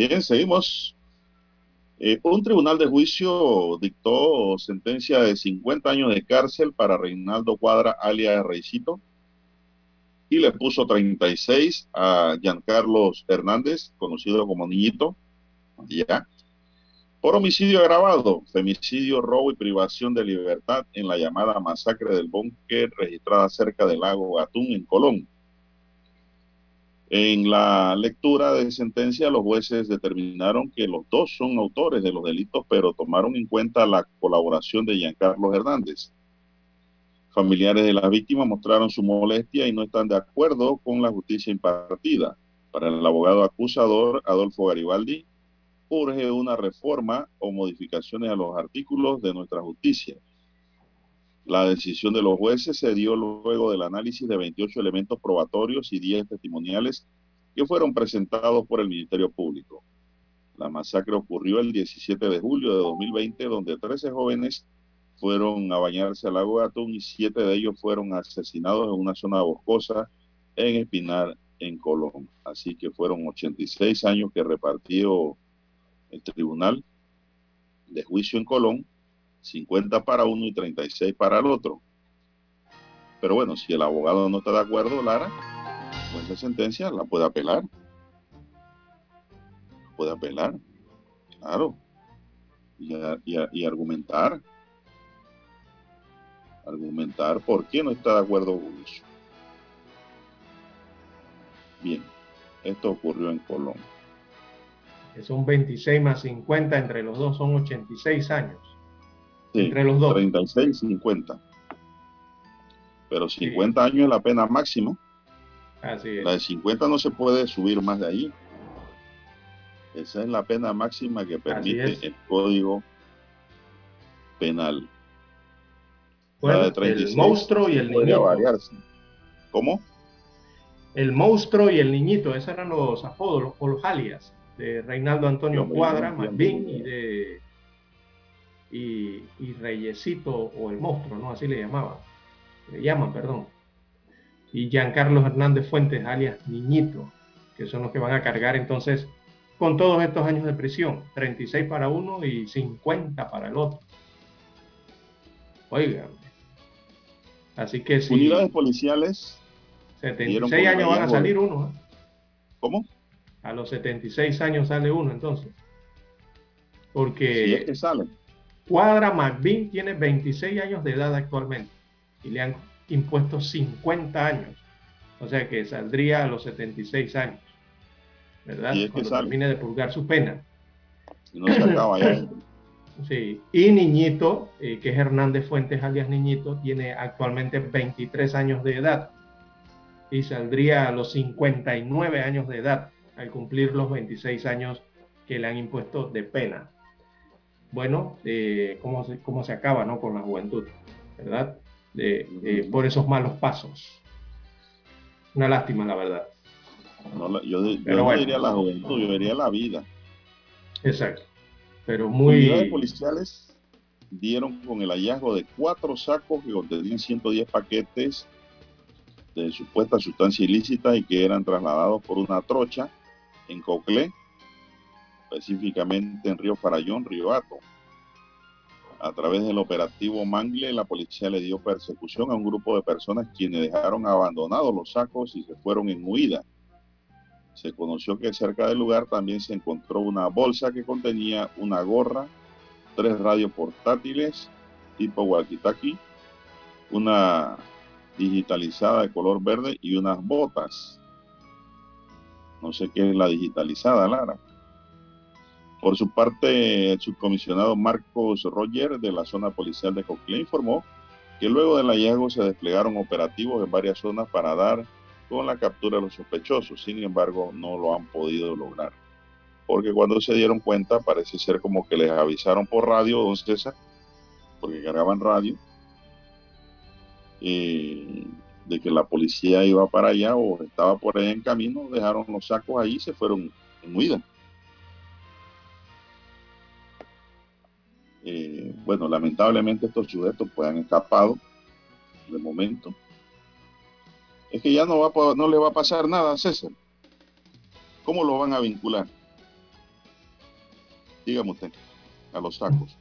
Bien, seguimos. Eh, un tribunal de juicio dictó sentencia de 50 años de cárcel para Reinaldo Cuadra, alias Reisito, y le puso 36 a Giancarlos Hernández, conocido como Niñito, ya, por homicidio agravado, femicidio, robo y privación de libertad en la llamada masacre del búnker registrada cerca del lago Gatún en Colón. En la lectura de sentencia, los jueces determinaron que los dos son autores de los delitos, pero tomaron en cuenta la colaboración de Giancarlo Hernández. Familiares de las víctimas mostraron su molestia y no están de acuerdo con la justicia impartida. Para el abogado acusador Adolfo Garibaldi, urge una reforma o modificaciones a los artículos de nuestra justicia. La decisión de los jueces se dio luego del análisis de 28 elementos probatorios y 10 testimoniales que fueron presentados por el Ministerio Público. La masacre ocurrió el 17 de julio de 2020, donde 13 jóvenes fueron a bañarse al lago Atún y 7 de ellos fueron asesinados en una zona boscosa en Espinar, en Colón. Así que fueron 86 años que repartió el tribunal de juicio en Colón 50 para uno y 36 para el otro. Pero bueno, si el abogado no está de acuerdo, Lara, con esa sentencia la puede apelar. Puede apelar, claro. Y, argumentar. Argumentar por qué no está de acuerdo con eso. Bien, esto ocurrió en Colombia. Son 26 más 50, entre los dos son 86 años entre los dos. 36 50. Pero 50 años es la pena máxima. Así es. La de 50 no se puede subir más de ahí. Esa es la pena máxima que permite el código penal. Bueno, el monstruo y el niñito. Variarse. ¿Cómo? El monstruo y el niñito, esos eran los apodos, los, alias de Reinaldo Antonio Cuadra, Malvin y de y, Reyesito o el monstruo, ¿no? Así le llamaban. Le llaman, perdón. Y Giancarlo Hernández Fuentes, alias Niñito, que son los que van a cargar entonces con todos estos años de prisión. 36 para uno y 50 para el otro. Oigan. Así que si... Unidades policiales. 76 años van a salir uno. ¿eh? ¿Cómo? A los 76 años sale uno entonces. Porque... Si es que sale Cuadra McBean tiene 26 años de edad actualmente y le han impuesto 50 años. O sea que saldría a los 76 años. ¿Verdad? Y Cuando termine de purgar su pena. Y no se acaba ya. sí. Y Niñito, eh, que es Hernández Fuentes alias Niñito, tiene actualmente 23 años de edad y saldría a los 59 años de edad al cumplir los 26 años que le han impuesto de pena bueno, eh, cómo, se, cómo se acaba ¿no? con la juventud, ¿verdad? De, por esos malos pasos. Una lástima, la verdad. yo, no diría la juventud, yo diría la vida. Exacto. Pero muy... Unidades policiales dieron con el hallazgo de cuatro sacos que contenían 110 paquetes de supuesta sustancia ilícita y que eran trasladados por una trocha en Coclé específicamente en Río Farallón, Río Ato. A través del operativo Mangle, la policía le dio persecución a un grupo de personas quienes dejaron abandonados los sacos y se fueron en huida. Se conoció que cerca del lugar también se encontró una bolsa que contenía una gorra, tres radios portátiles tipo walkie-talkie, una digitalizada de color verde y unas botas. No sé qué es la digitalizada, Lara. Por su parte, el subcomisionado Marcos Roger de la zona policial de Coclé informó que luego del hallazgo se desplegaron operativos en varias zonas para dar con la captura de los sospechosos. Sin embargo, no lo han podido lograr. Porque cuando se dieron cuenta, parece ser como que les avisaron por radio, don César, porque cargaban radio, eh, de que la policía iba para allá o estaba por ahí en camino, dejaron los sacos ahí y se fueron en huida. Eh, bueno, lamentablemente estos sujetos pues han escapado de momento. Es que ya no, va, no le va a pasar nada a César. ¿Cómo lo van a vincular? Dígame usted, a los sacos.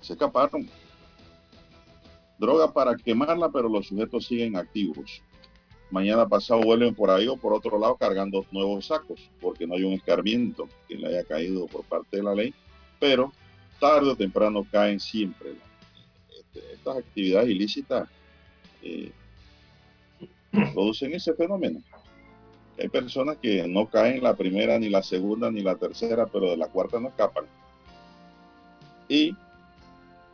Se escaparon. Droga para quemarla, pero los sujetos siguen activos. Mañana pasado vuelven por ahí o por otro lado cargando nuevos sacos, porque no hay un escarmiento que le haya caído por parte de la ley, pero tarde o temprano caen siempre. Este, estas actividades ilícitas eh, producen ese fenómeno. Hay personas que no caen la primera, ni la segunda, ni la tercera, pero de la cuarta no escapan. Y,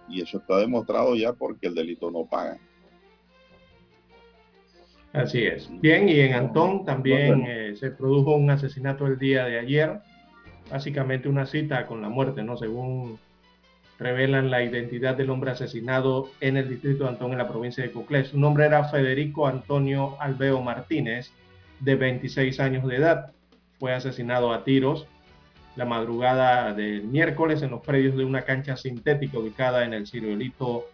y eso está demostrado ya porque el delito no paga. Así es. Bien, y en Antón también eh, se produjo un asesinato el día de ayer, básicamente una cita con la muerte, ¿no? Según revelan la identidad del hombre asesinado en el distrito de Antón, en la provincia de Coclé. Su nombre era Federico Antonio Alveo Martínez, de 26 años de edad. Fue asesinado a tiros la madrugada del miércoles en los predios de una cancha sintética ubicada en el ciruelito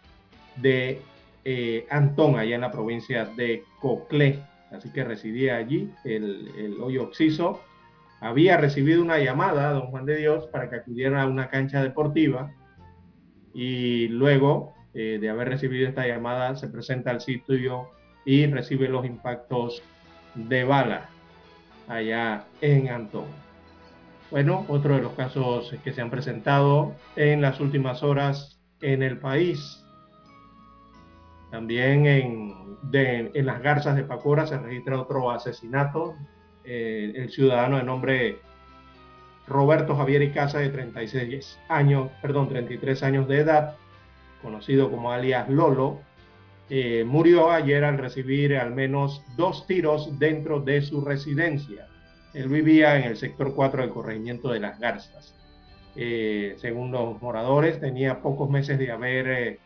de eh, Antón, allá en la provincia de Coclé. Así que residía allí el, el hoyo oxiso. Había recibido una llamada, don Juan de Dios, para que acudiera a una cancha deportiva y luego eh, de haber recibido esta llamada se presenta al sitio y recibe los impactos de bala allá en Antón. Bueno, otro de los casos que se han presentado en las últimas horas en el país. También en, las garzas de Pacora se registra otro asesinato. Eh, el ciudadano de nombre Roberto Javier Icaza, de 36 años, perdón, 33 años de edad, conocido como alias Lolo, eh, murió ayer al recibir al menos dos tiros dentro de su residencia. Él vivía en el sector 4 del corregimiento de las Garzas. Eh, según los moradores, tenía pocos meses de haber eh,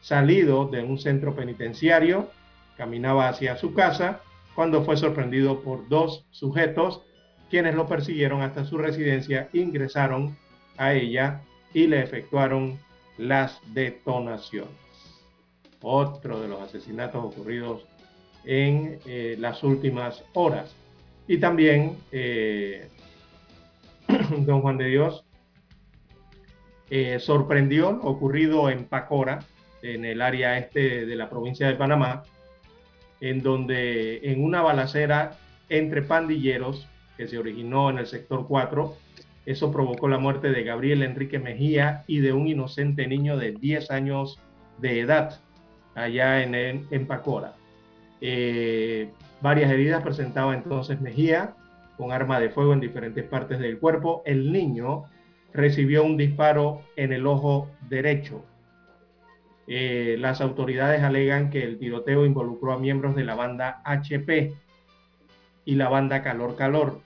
salido de un centro penitenciario, caminaba hacia su casa cuando fue sorprendido por dos sujetos quienes lo persiguieron hasta su residencia, ingresaron a ella y le efectuaron las detonaciones. Otro de los asesinatos ocurridos en eh, las últimas horas. Y también, eh, don Juan de Dios, eh, sorprendió ocurrido en Pacora, en el área este de la provincia de Panamá, en donde en una balacera entre pandilleros que se originó en el sector 4. Eso provocó la muerte de Gabriel Enrique Mejía y de un inocente niño de 10 años de edad allá en, en, Pacora. Eh, varias heridas presentaba entonces Mejía con arma de fuego en diferentes partes del cuerpo. El niño recibió un disparo en el ojo derecho. Eh, las autoridades alegan que el tiroteo involucró a miembros de la banda HP y la banda Calor Calor.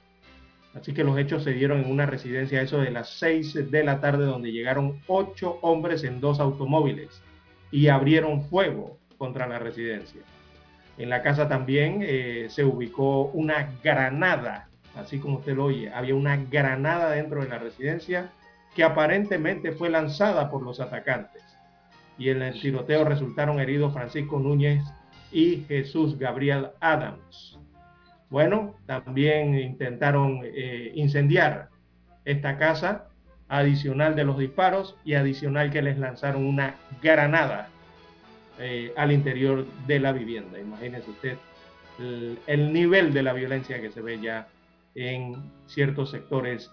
Así que los hechos se dieron en una residencia, eso de las 6 de la tarde, donde llegaron ocho hombres en dos automóviles y abrieron fuego contra la residencia. En la casa también eh, se ubicó una granada, así como usted lo oye, había una granada dentro de la residencia que aparentemente fue lanzada por los atacantes. Y en el tiroteo resultaron heridos Francisco Núñez y Jesús Gabriel Adams. Bueno, también intentaron eh, incendiar esta casa, adicional de los disparos y adicional que les lanzaron una granada eh, al interior de la vivienda. Imagínense usted el, nivel de la violencia que se ve ya en ciertos sectores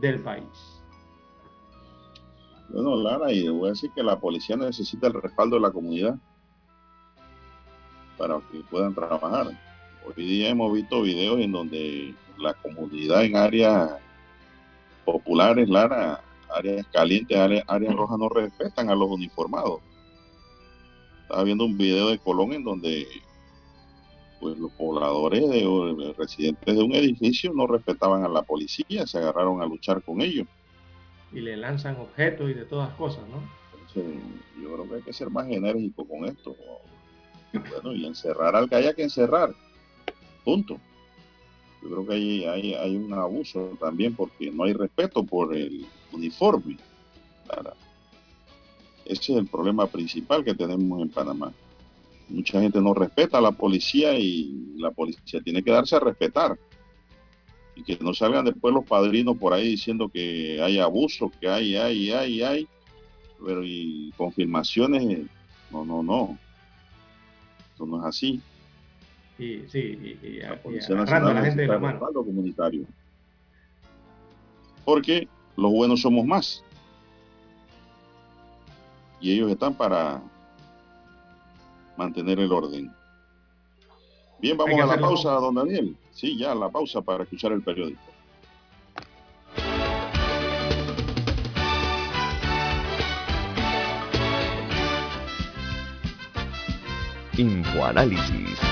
del país. Bueno, Lara, y voy a decir que la policía necesita el respaldo de la comunidad para que puedan trabajar. Hoy día hemos visto videos en donde la comunidad en áreas populares, Lara, áreas calientes, áreas, rojas, no respetan a los uniformados. Estaba viendo un video de Colón en donde pues los pobladores de, residentes de un edificio no respetaban a la policía, se agarraron a luchar con ellos. Y le lanzan objetos y de todas cosas, ¿no? yo creo que hay que ser más enérgico con esto. Bueno, y encerrar al que haya que encerrar. Punto. Yo creo que hay, hay, hay un abuso también porque no hay respeto por el uniforme. Ese es el problema principal que tenemos en Panamá. Mucha gente no respeta a la policía y la policía tiene que darse a respetar. Y que no salgan después los padrinos por ahí diciendo que hay abuso, que hay, hay, hay, hay. Pero y confirmaciones, no, no, no. Eso no es así. Sí, sí, y, la Policía Nacional la gente de la mano. comunitario. Porque los buenos somos más. Y ellos están para mantener el orden. Bien, vamos a la pausa, don Daniel. Sí, ya la pausa para escuchar el periódico. Infoanálisis.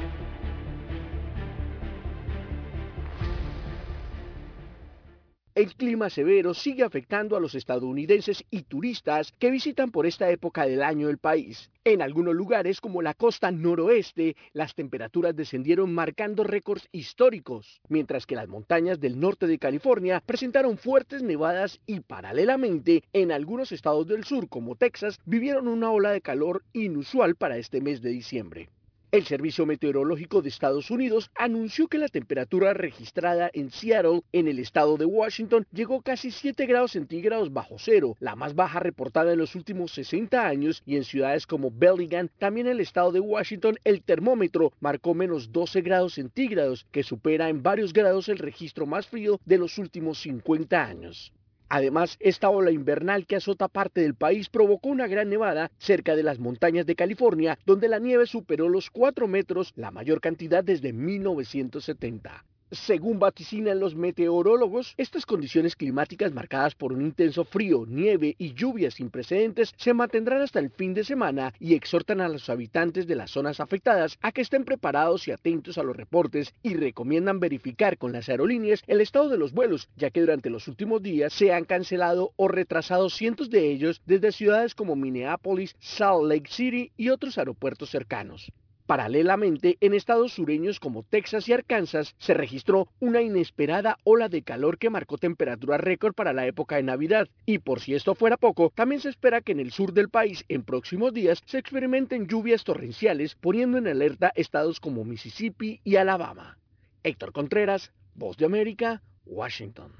El clima severo sigue afectando a los estadounidenses y turistas que visitan por esta época del año el país. En algunos lugares, como la costa noroeste, las temperaturas descendieron marcando récords históricos, mientras que las montañas del norte de California presentaron fuertes nevadas y paralelamente en algunos estados del sur, como Texas, vivieron una ola de calor inusual para este mes de diciembre. El Servicio Meteorológico de Estados Unidos anunció que la temperatura registrada en Seattle, en el estado de Washington, llegó casi 7 grados centígrados bajo cero, la más baja reportada en los últimos 60 años, y en ciudades como Bellingham, también en el estado de Washington, el termómetro marcó menos 12 grados centígrados, que supera en varios grados el registro más frío de los últimos 50 años. Además, esta ola invernal que azota parte del país provocó una gran nevada cerca de las montañas de California, donde la nieve superó los 4 metros, la mayor cantidad desde 1970. Según vaticinan los meteorólogos, estas condiciones climáticas marcadas por un intenso frío, nieve y lluvias sin precedentes se mantendrán hasta el fin de semana y exhortan a los habitantes de las zonas afectadas a que estén preparados y atentos a los reportes y recomiendan verificar con las aerolíneas el estado de los vuelos, ya que durante los últimos días se han cancelado o retrasado cientos de ellos desde ciudades como Minneapolis, Salt Lake City y otros aeropuertos cercanos. Paralelamente, en estados sureños como Texas y Arkansas se registró una inesperada ola de calor que marcó temperatura récord para la época de Navidad. Y por si esto fuera poco, también se espera que en el sur del país en próximos días se experimenten lluvias torrenciales, poniendo en alerta estados como Mississippi y Alabama. Héctor Contreras, Voz de América, Washington.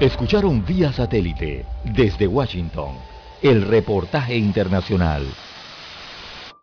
Escucharon vía satélite desde Washington el reportaje internacional.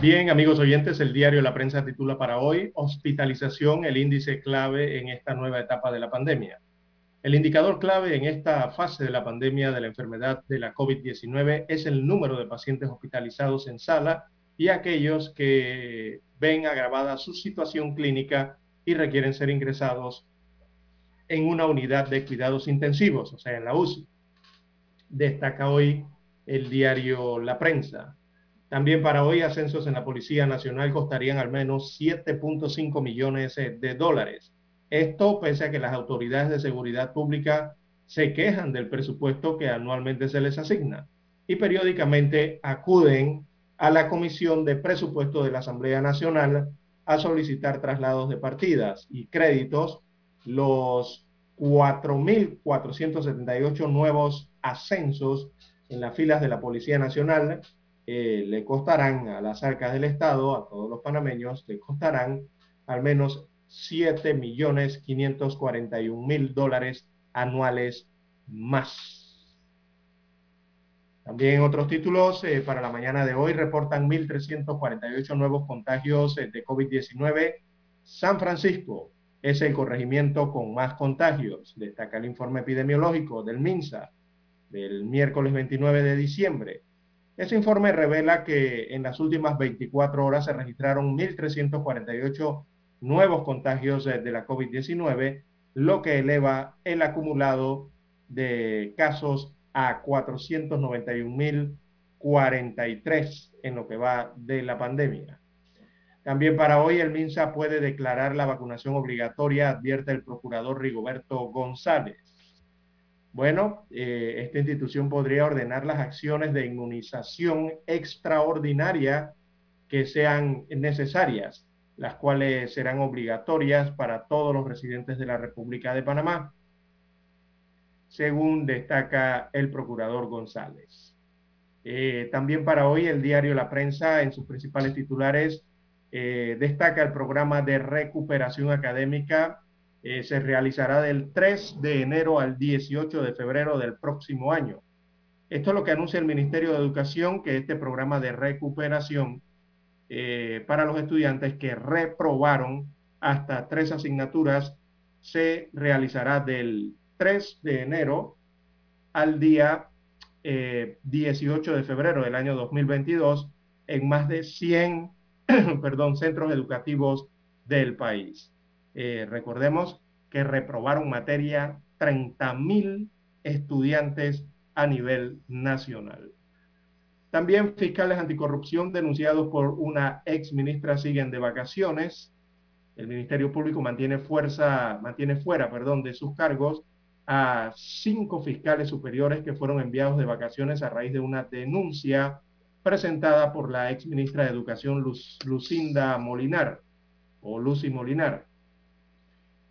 Bien, amigos oyentes, el diario La Prensa titula para hoy Hospitalización, el índice clave en esta nueva etapa de la pandemia. El indicador clave en esta fase de la pandemia de la enfermedad de la COVID-19 es el número de pacientes hospitalizados en sala y aquellos que ven agravada su situación clínica y requieren ser ingresados en una unidad de cuidados intensivos, o sea, en la UCI. Destaca hoy el diario La Prensa. También para hoy ascensos en la Policía Nacional costarían al menos 7.5 millones de dólares. Esto pese a que las autoridades de seguridad pública se quejan del presupuesto que anualmente se les asigna y periódicamente acuden a la Comisión de Presupuesto de la Asamblea Nacional a solicitar traslados de partidas y créditos. Los 4.478 nuevos ascensos en las filas de la Policía Nacional eh, le costarán a las arcas del Estado, a todos los panameños, le costarán al menos 7 millones 541 mil dólares anuales más. También otros títulos eh, para la mañana de hoy reportan 1.348 nuevos contagios eh, de COVID-19. San Francisco es el corregimiento con más contagios. Destaca el informe epidemiológico del MINSA del miércoles 29 de diciembre. Ese informe revela que en las últimas 24 horas se registraron 1.348 nuevos contagios de la COVID-19, lo que eleva el acumulado de casos a 491.043 en lo que va de la pandemia. También para hoy el MINSA puede declarar la vacunación obligatoria, advierte el procurador Rigoberto González. Bueno, eh, esta institución podría ordenar las acciones de inmunización extraordinaria que sean necesarias, las cuales serán obligatorias para todos los residentes de la República de Panamá, según destaca el procurador González. Eh, también para hoy el diario La Prensa en sus principales titulares eh, destaca el programa de recuperación académica eh, se realizará del 3 de enero al 18 de febrero del próximo año. Esto es lo que anuncia el Ministerio de Educación, que este programa de recuperación eh, para los estudiantes que reprobaron hasta tres asignaturas se realizará del 3 de enero al día 18 eh, de febrero del año 2022 en más de 100 perdón, centros educativos del país. Eh, recordemos que reprobaron materia 30.000 estudiantes a nivel nacional. También fiscales anticorrupción denunciados por una ex ministra siguen de vacaciones. El Ministerio Público mantiene fuerza, mantiene fuera, perdón, de sus cargos a cinco fiscales superiores que fueron enviados de vacaciones a raíz de una denuncia presentada por la ex ministra de Educación Lucinda Molinar o Lucy Molinar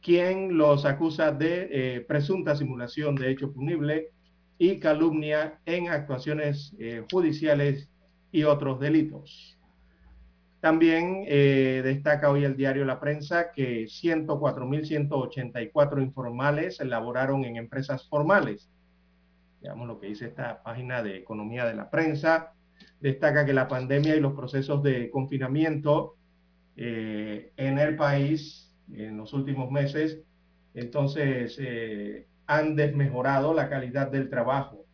quien los acusa de eh, presunta simulación de hecho punible y calumnia en actuaciones eh, judiciales y otros delitos. También eh, destaca hoy el diario La Prensa que 104.184 informales elaboraron en empresas formales. Veamos lo que dice esta página de Economía de la Prensa. Destaca que la pandemia y los procesos de confinamiento en el país en los últimos meses, entonces eh, han desmejorado la calidad del trabajo.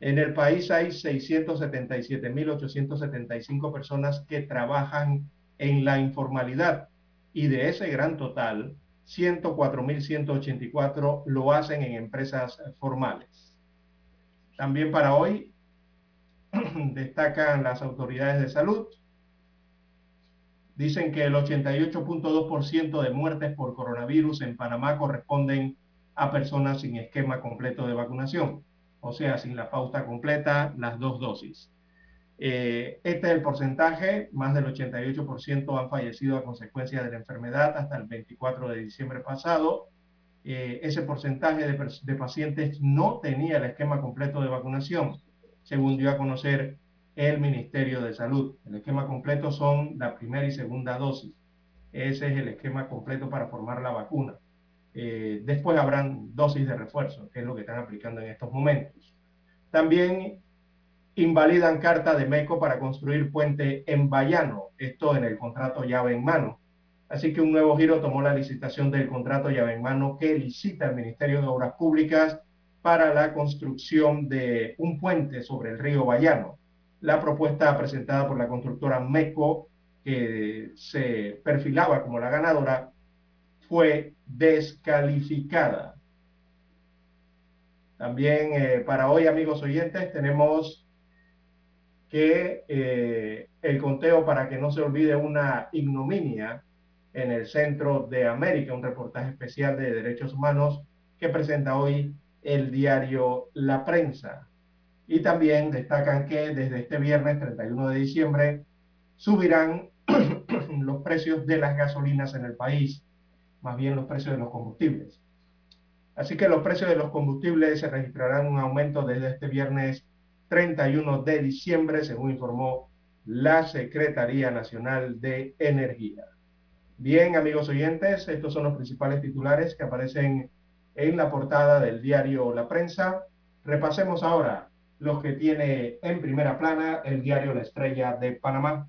En el país hay 677.875 personas que trabajan en la informalidad y de ese gran total, 104.184 lo hacen en empresas formales. También para hoy destacan las autoridades de salud Dicen que el 88.2% de muertes por coronavirus en Panamá corresponden a personas sin esquema completo de vacunación, o sea, sin la pauta completa, las dos dosis. Eh, este es el porcentaje, más del 88% han fallecido a consecuencia de la enfermedad hasta el 24 de diciembre pasado. Eh, ese porcentaje de, de pacientes no tenía el esquema completo de vacunación, según dio a conocer el Ministerio de Salud. El esquema completo son la primera y segunda dosis. Ese es el esquema completo para formar la vacuna. Eh, después habrán dosis de refuerzo, que es lo que están aplicando en estos momentos. También invalidan carta de MECO para construir puente en Bayano, esto en el contrato llave en mano. Así que un nuevo giro tomó la licitación del contrato llave en mano que licita el Ministerio de Obras Públicas para la construcción de un puente sobre el río Bayano. La propuesta presentada por la constructora MECO, que se perfilaba como la ganadora, fue descalificada. También eh, para hoy, amigos oyentes, tenemos que eh, el conteo para que no se olvide una ignominia en el centro de América, un reportaje especial de derechos humanos que presenta hoy el diario La Prensa. Y también destacan que desde este viernes 31 de diciembre subirán los precios de las gasolinas en el país, más bien los precios de los combustibles. Así que los precios de los combustibles se registrarán un aumento desde este viernes 31 de diciembre, según informó la Secretaría Nacional de Energía. Bien, amigos oyentes, estos son los principales titulares que aparecen en la portada del diario La Prensa. Repasemos ahora los que tiene en primera plana el diario La Estrella de Panamá.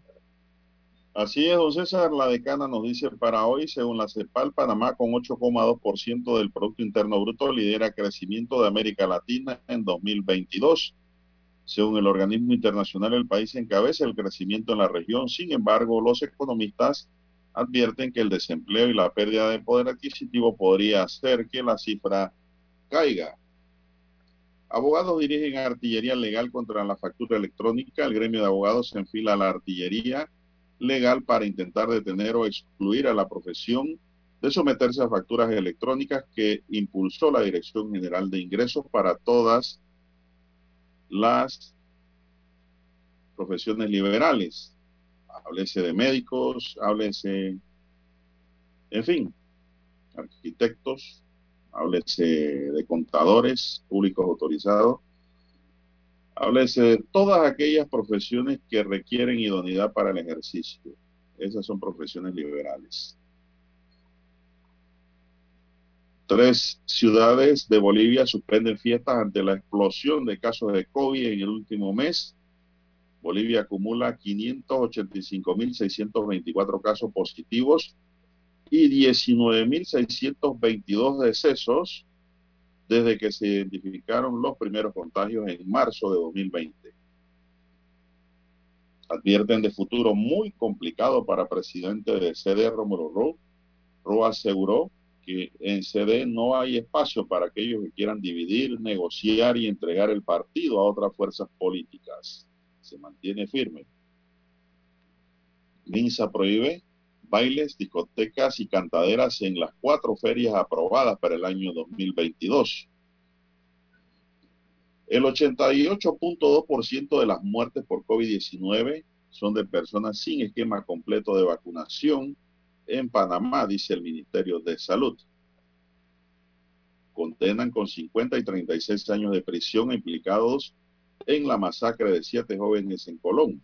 Así es, don César, la decana nos dice para hoy, según la CEPAL, Panamá con 8,2% del Producto Interno Bruto lidera crecimiento de América Latina en 2022. Según el organismo internacional, el país encabeza el crecimiento en la región. Sin embargo, los economistas advierten que el desempleo y la pérdida de poder adquisitivo podría hacer que la cifra caiga. Abogados dirigen artillería legal contra la factura electrónica. El gremio de abogados se enfila a la artillería legal para intentar detener o excluir a la profesión de someterse a facturas electrónicas que impulsó la Dirección General de Ingresos para todas las profesiones liberales háblese de médicos, háblese, en fin, arquitectos, háblese de contadores públicos autorizados, háblese de todas aquellas profesiones que requieren idoneidad para el ejercicio. Esas son profesiones liberales. Tres ciudades de Bolivia suspenden fiestas ante la explosión de casos de COVID en el último mes Bolivia acumula 585.624 casos positivos y 19.622 decesos desde que se identificaron los primeros contagios en marzo de 2020. Advierten de futuro muy complicado para presidente de CD, Romulo Ro. Ro aseguró que en CD no hay espacio para aquellos que quieran dividir, negociar y entregar el partido a otras fuerzas políticas se mantiene firme. MINSA prohíbe bailes, discotecas y cantaderas en las cuatro ferias aprobadas para el año 2022. El 88.2% de las muertes por COVID-19 son de personas sin esquema completo de vacunación en Panamá, dice el Ministerio de Salud. Condenan con 50 y 36 años de prisión implicados en la masacre de siete jóvenes en Colón.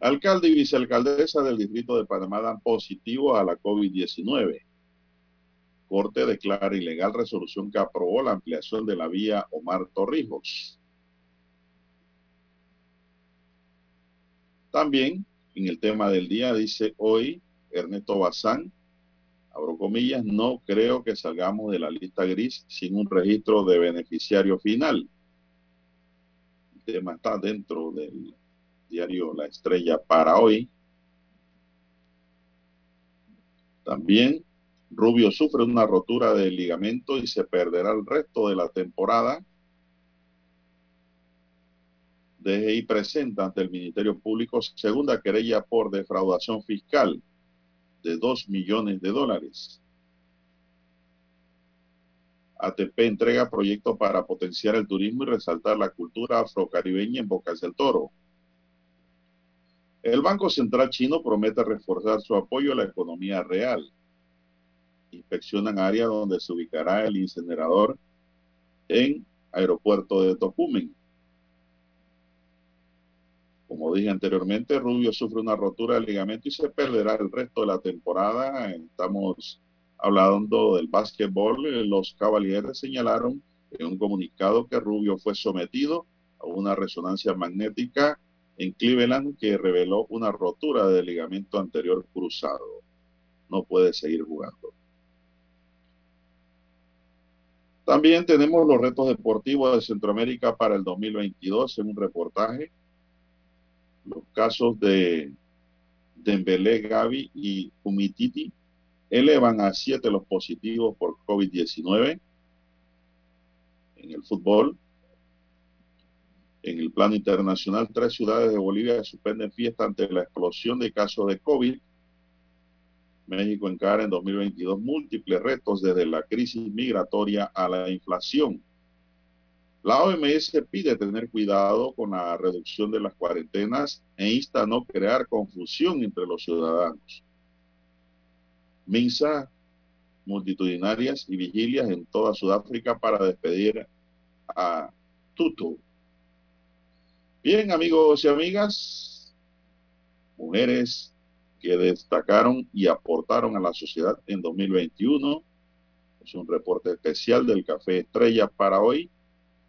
Alcalde y vicealcaldesa del Distrito de Panamá dan positivo a la COVID-19. Corte declara ilegal resolución que aprobó la ampliación de la vía Omar Torrijos. También en el tema del día dice hoy Ernesto Bazán, abro comillas, no creo que salgamos de la lista gris sin un registro de beneficiario final tema está dentro del diario La Estrella para hoy. También Rubio sufre una rotura de ligamento y se perderá el resto de la temporada. DGI presenta ante el Ministerio Público segunda querella por defraudación fiscal de 2 millones de dólares. ATP entrega proyectos para potenciar el turismo y resaltar la cultura afrocaribeña en Bocas del Toro. El Banco Central chino promete reforzar su apoyo a la economía real. Inspeccionan área donde se ubicará el incinerador en aeropuerto de Tocumen. Como dije anteriormente, Rubio sufre una rotura de ligamento y se perderá el resto de la temporada. Estamos Hablando del básquetbol, los caballeros señalaron en un comunicado que Rubio fue sometido a una resonancia magnética en Cleveland que reveló una rotura del ligamento anterior cruzado. No puede seguir jugando. También tenemos los retos deportivos de Centroamérica para el 2022 en un reportaje. Los casos de Dembélé, Gavi y Umititi elevan a siete los positivos por COVID-19 en el fútbol. En el plano internacional, tres ciudades de Bolivia suspenden fiesta ante la explosión de casos de COVID. México encara en 2022 múltiples retos desde la crisis migratoria a la inflación. La OMS pide tener cuidado con la reducción de las cuarentenas e insta a no crear confusión entre los ciudadanos. Minsa multitudinarias y vigilias en toda Sudáfrica para despedir a Tutu, Bien, amigos y amigas, mujeres que destacaron y aportaron a la sociedad en 2021. Es un reporte especial del Café Estrella para hoy.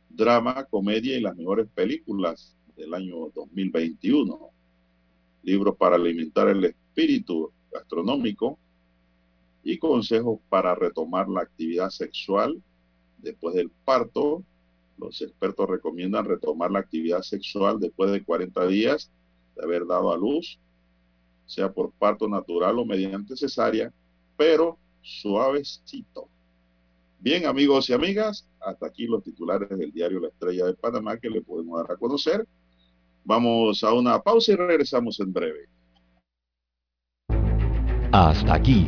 Drama, comedia y las mejores películas del año 2021. Libros para alimentar el espíritu gastronómico y consejos para retomar la actividad sexual después del parto los expertos recomiendan retomar la actividad sexual después de 40 días de haber dado a luz, sea por parto natural o mediante cesárea, pero suavecito. Bien, amigos y amigas, hasta aquí los titulares del diario La Estrella de Panamá que le podemos dar a conocer. Vamos a una pausa y regresamos en breve. Hasta aquí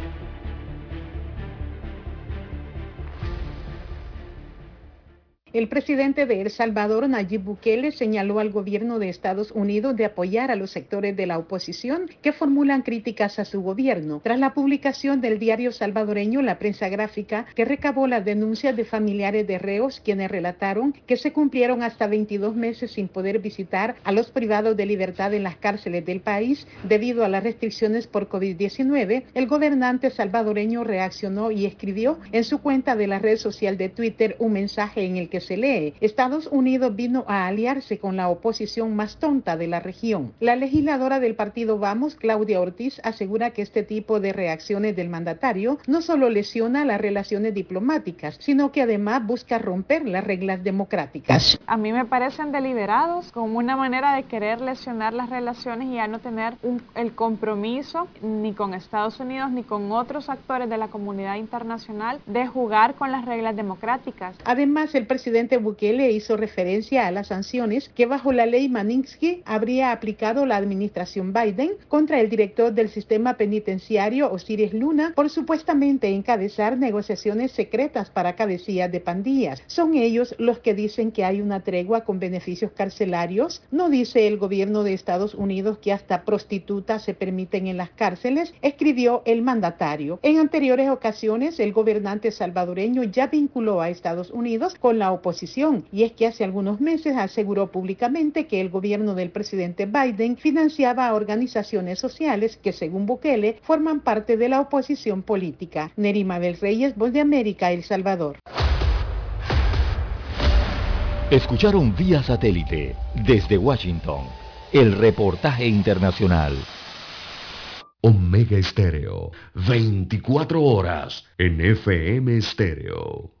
El presidente de El Salvador, Nayib Bukele, señaló al gobierno de Estados Unidos de apoyar a los sectores de la oposición que formulan críticas a su gobierno. Tras la publicación del diario salvadoreño La Prensa Gráfica, que recabó las denuncias de familiares de reos, quienes relataron que se cumplieron hasta 22 meses sin poder visitar a los privados de libertad en las cárceles del país debido a las restricciones por COVID-19, el gobernante salvadoreño reaccionó y escribió en su cuenta de la red social de Twitter un mensaje en el que se lee, Estados Unidos vino a aliarse con la oposición más tonta de la región. La legisladora del partido Vamos, Claudia Ortiz, asegura que este tipo de reacciones del mandatario no solo lesiona las relaciones diplomáticas, sino que además busca romper las reglas democráticas. A mí me parecen deliberados como una manera de querer lesionar las relaciones y ya no tener el compromiso ni con Estados Unidos ni con otros actores de la comunidad internacional de jugar con las reglas democráticas. Además, el presidente presidente Bukele hizo referencia a las sanciones que bajo la ley Maninsky habría aplicado la administración Biden contra el director del sistema penitenciario Osiris Luna por supuestamente encabezar negociaciones secretas para cabecillas de pandillas. Son ellos los que dicen que hay una tregua con beneficios carcelarios. No dice el gobierno de Estados Unidos que hasta prostitutas se permiten en las cárceles, escribió el mandatario. En anteriores ocasiones, el gobernante salvadoreño ya vinculó a Estados Unidos con la oposición, y es que hace algunos meses aseguró públicamente que el gobierno del presidente Biden financiaba a organizaciones sociales que, según Bukele, forman parte de la oposición política. Nerima del Reyes, Voz de América, El Salvador. Escucharon vía satélite desde Washington el reportaje internacional. Omega Estéreo, 24 horas en FM Estéreo.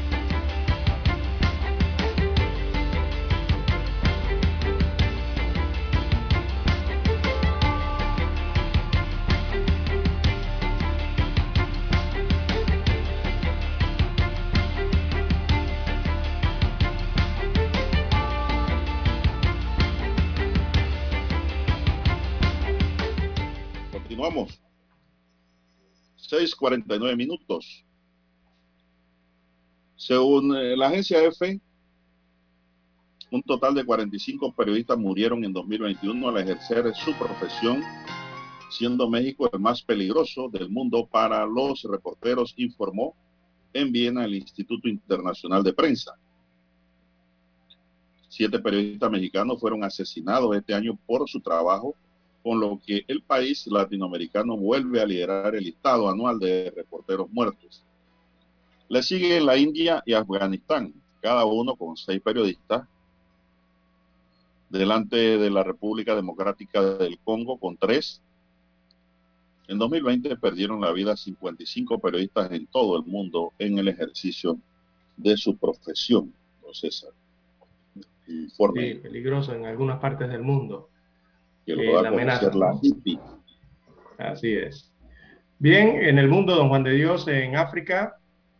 6:49 minutos. Según eh, la agencia EFE, un total de 45 periodistas murieron en 2021 al ejercer su profesión, siendo México el más peligroso del mundo para los reporteros, informó en Viena el Instituto Internacional de Prensa. Siete periodistas mexicanos fueron asesinados este año por su trabajo con lo que el país latinoamericano vuelve a liderar el listado anual de reporteros muertos. Le sigue la India y Afganistán, cada uno con seis periodistas, delante de la República Democrática del Congo con tres. En 2020 perdieron la vida 55 periodistas en todo el mundo en el ejercicio de su profesión, César. Informe. Sí, peligroso en algunas partes del mundo que lo eh, la Así es. Bien, en el mundo, don Juan de Dios, en África,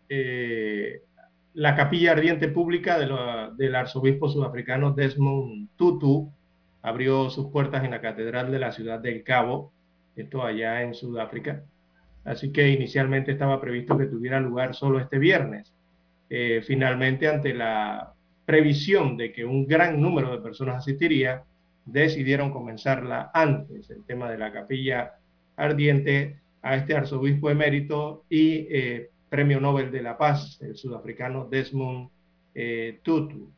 eh, la capilla ardiente pública del arzobispo sudafricano Desmond Tutu abrió sus puertas en la catedral de la ciudad del Cabo, esto allá en Sudáfrica. Así que inicialmente estaba previsto que tuviera lugar solo este viernes. Eh, finalmente, ante la previsión de que un gran número de personas asistiría, decidieron comenzarla antes, el tema de la capilla ardiente a este arzobispo emérito y eh, premio Nobel de la Paz, el sudafricano Desmond eh, Tutu.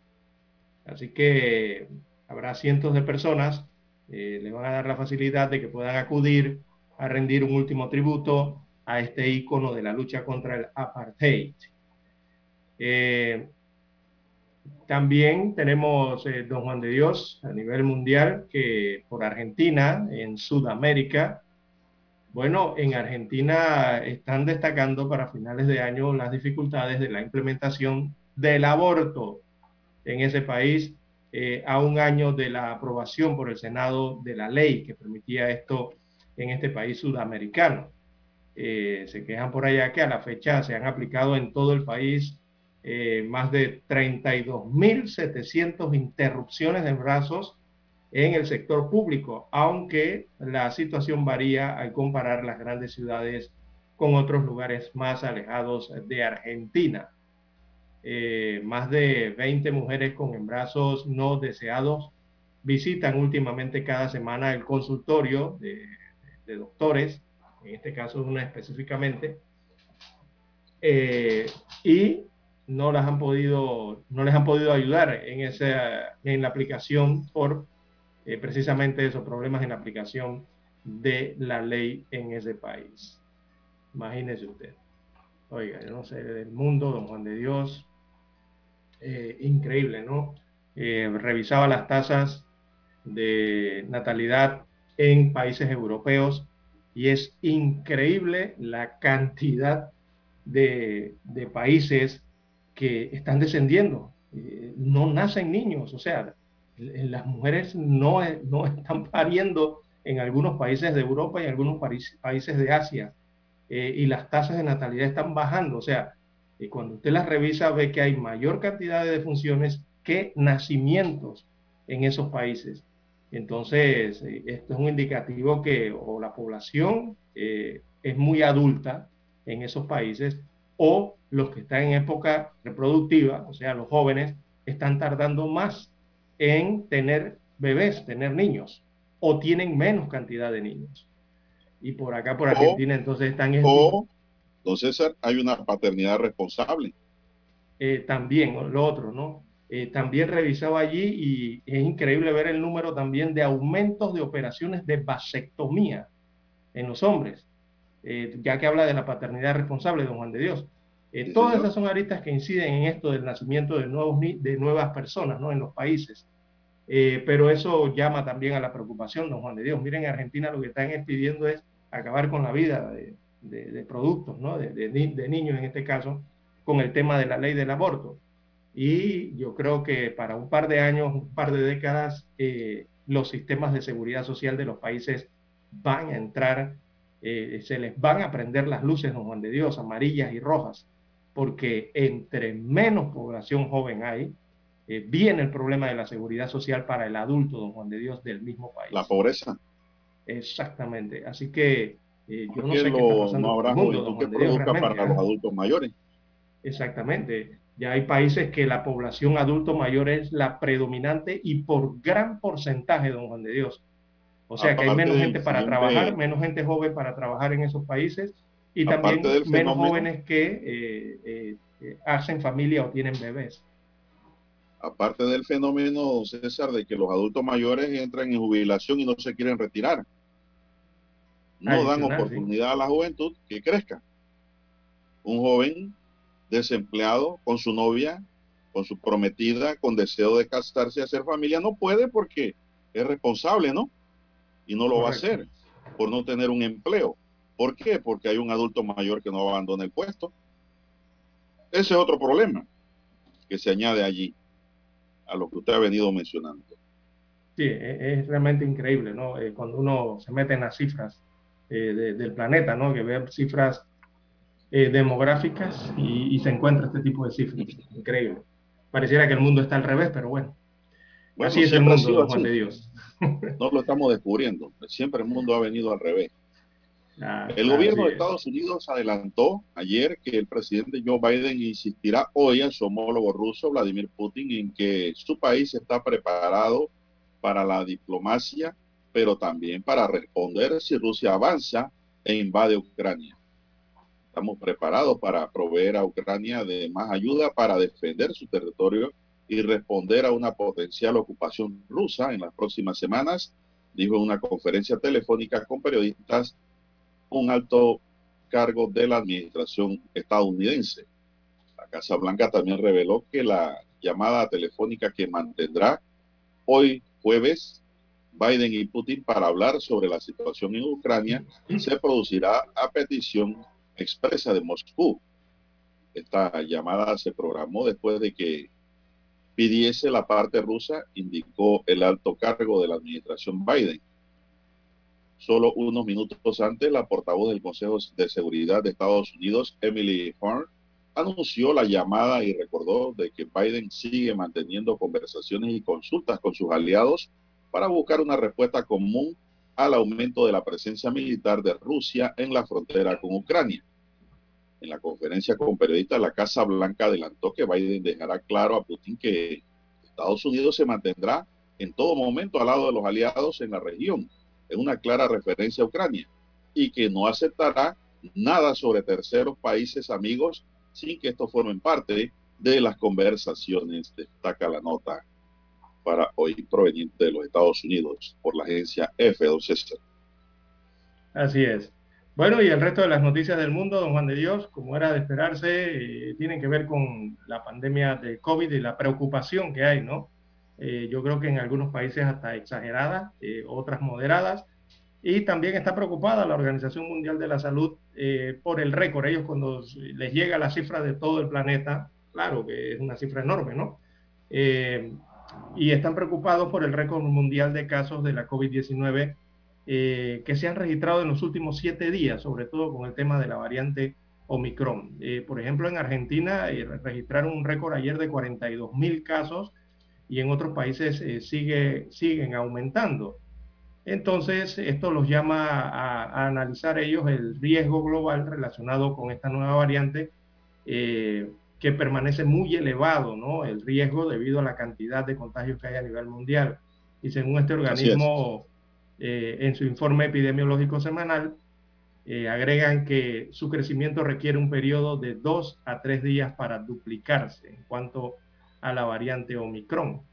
Así que habrá cientos de personas, eh, le van a dar la facilidad de que puedan acudir a rendir un último tributo a este ícono de la lucha contra el apartheid. También tenemos eh, Don Juan de Dios a nivel mundial, que por Argentina, en Sudamérica, bueno, en Argentina están destacando para finales de año las dificultades de la implementación del aborto en ese país eh, a un año de la aprobación por el Senado de la ley que permitía esto en este país sudamericano. Eh, se quejan por allá que a la fecha se han aplicado en todo el país eh, más de 32.700 interrupciones de embrazos en el sector público, aunque la situación varía al comparar las grandes ciudades con otros lugares más alejados de Argentina. Eh, más de 20 mujeres con embarazos no deseados visitan últimamente cada semana el consultorio de, doctores, en este caso una específicamente, eh, y no las han podido, no les han podido ayudar en esa, en la aplicación por eh, precisamente esos problemas en la aplicación de la ley en ese país. Imagínese usted. Oiga, yo no sé, del mundo, don Juan de Dios, eh, increíble, ¿no? Eh, revisaba las tasas de natalidad en países europeos y es increíble la cantidad de, de países que están descendiendo. Eh, no nacen niños, o sea, las mujeres no, no están pariendo en algunos países de Europa y algunos países de Asia. Eh, y las tasas de natalidad están bajando. O sea, y cuando usted las revisa ve que hay mayor cantidad de defunciones que nacimientos en esos países. Entonces, eh, esto es un indicativo que o la población es muy adulta en esos países o los que están en época reproductiva, o sea, los jóvenes, están tardando más en tener bebés, tener niños, o tienen menos cantidad de niños. Y por acá, por Argentina, entonces están... O, don César, hay una paternidad responsable. Eh, también, lo otro, ¿no? Eh, también revisaba allí y es increíble ver el número también de aumentos de operaciones de vasectomía en los hombres, eh, ya que habla de la paternidad responsable, don Juan de Dios. todas esas son aristas que inciden en esto del nacimiento de, nuevos, de nuevas personas ¿no? en los países. pero eso llama también a la preocupación, don Juan de Dios. Miren, en Argentina lo que están pidiendo es acabar con la vida de, de, productos, ¿no? de, de, niños en este caso, con el tema de la ley del aborto. Y yo creo que para un par de años, un par de décadas, eh, los sistemas de seguridad social de los países van a entrar, eh, se les van a prender las luces, don Juan de Dios, amarillas y rojas, porque entre menos población joven hay, eh, viene el problema de la seguridad social para el adulto, don Juan de Dios, del mismo país. La pobreza. Exactamente. Así que yo no sé qué está pasando no habrá mundo, que produzca para los adultos mayores. Exactamente. Ya hay países que la población adulto mayor es la predominante y por gran porcentaje, don Juan de Dios. O sea que hay menos gente para trabajar, menos gente joven para trabajar en esos países y también menos jóvenes que eh, eh, eh, hacen familia o tienen bebés. Aparte del fenómeno, César, de que los adultos mayores entran en jubilación y no se quieren retirar. No dan oportunidad a la juventud que crezca. Un joven desempleado con su novia, con su prometida, con deseo de casarse y hacer familia, no puede porque es responsable, ¿no? Y no lo va a hacer por no tener un empleo. ¿Por qué? Porque hay un adulto mayor que no abandona el puesto. Ese es otro problema que se añade allí a lo que usted ha venido mencionando. Sí, e-, es realmente increíble, ¿no? Eh, cuando uno se mete en las cifras eh, del planeta, ¿no? Que ve cifras eh, demográficas y, se encuentra este tipo de cifras. Increíble. Pareciera que el mundo está al revés, pero bueno. así es el mundo, Juan de Dios. No lo estamos descubriendo. Siempre el mundo ha venido al revés. Ah, el gobierno de Estados Unidos adelantó ayer que el presidente Joe Biden insistirá hoy a su homólogo ruso, Vladimir Putin, en que su país está preparado para la diplomacia, pero también para responder si Rusia avanza e invade Ucrania. Estamos preparados para proveer a Ucrania de más ayuda para defender su territorio y responder a una potencial ocupación rusa en las próximas semanas, dijo en una conferencia telefónica con periodistas un alto cargo de la administración estadounidense. La Casa Blanca también reveló que la llamada telefónica que mantendrá hoy jueves Biden y Putin para hablar sobre la situación en Ucrania se producirá a petición expresa de Moscú. Esta llamada se programó después de que pidiese la parte rusa, indicó el alto cargo de la administración Biden. Solo unos minutos antes, la portavoz del Consejo de Seguridad de Estados Unidos, Emily Horn, anunció la llamada y recordó de que Biden sigue manteniendo conversaciones y consultas con sus aliados para buscar una respuesta común al aumento de la presencia militar de Rusia en la frontera con Ucrania. En la conferencia con periodistas, la Casa Blanca adelantó que Biden dejará claro a Putin que Estados Unidos se mantendrá en todo momento al lado de los aliados en la región, en una clara referencia a Ucrania, y que no aceptará nada sobre terceros países amigos sin que esto formen parte de las conversaciones, destaca la nota para hoy proveniente de los Estados Unidos por la agencia F2 Así es. Bueno, y el resto de las noticias del mundo, don Juan de Dios, como era de esperarse, eh, tienen que ver con la pandemia de COVID y la preocupación que hay, ¿no? Eh, yo creo que en algunos países hasta exageradas, eh, otras moderadas, y también está preocupada la Organización Mundial de la Salud por el récord. Ellos cuando les llega la cifra de todo el planeta, claro que es una cifra enorme, ¿no? y están preocupados por el récord mundial de casos de la COVID-19 eh, que se han registrado en los últimos siete días, sobre todo con el tema de la variante Omicron. Eh, por ejemplo, en Argentina eh, registraron un récord ayer de 42 mil casos y en otros países sigue, siguen aumentando. Entonces, esto los llama a, a, analizar ellos el riesgo global relacionado con esta nueva variante que permanece muy elevado, ¿no? El riesgo debido a la cantidad de contagios que hay a nivel mundial. Y según este organismo, eh, en su informe epidemiológico semanal, eh, agregan que su crecimiento requiere un periodo de dos a tres días para duplicarse en cuanto a la variante Omicron,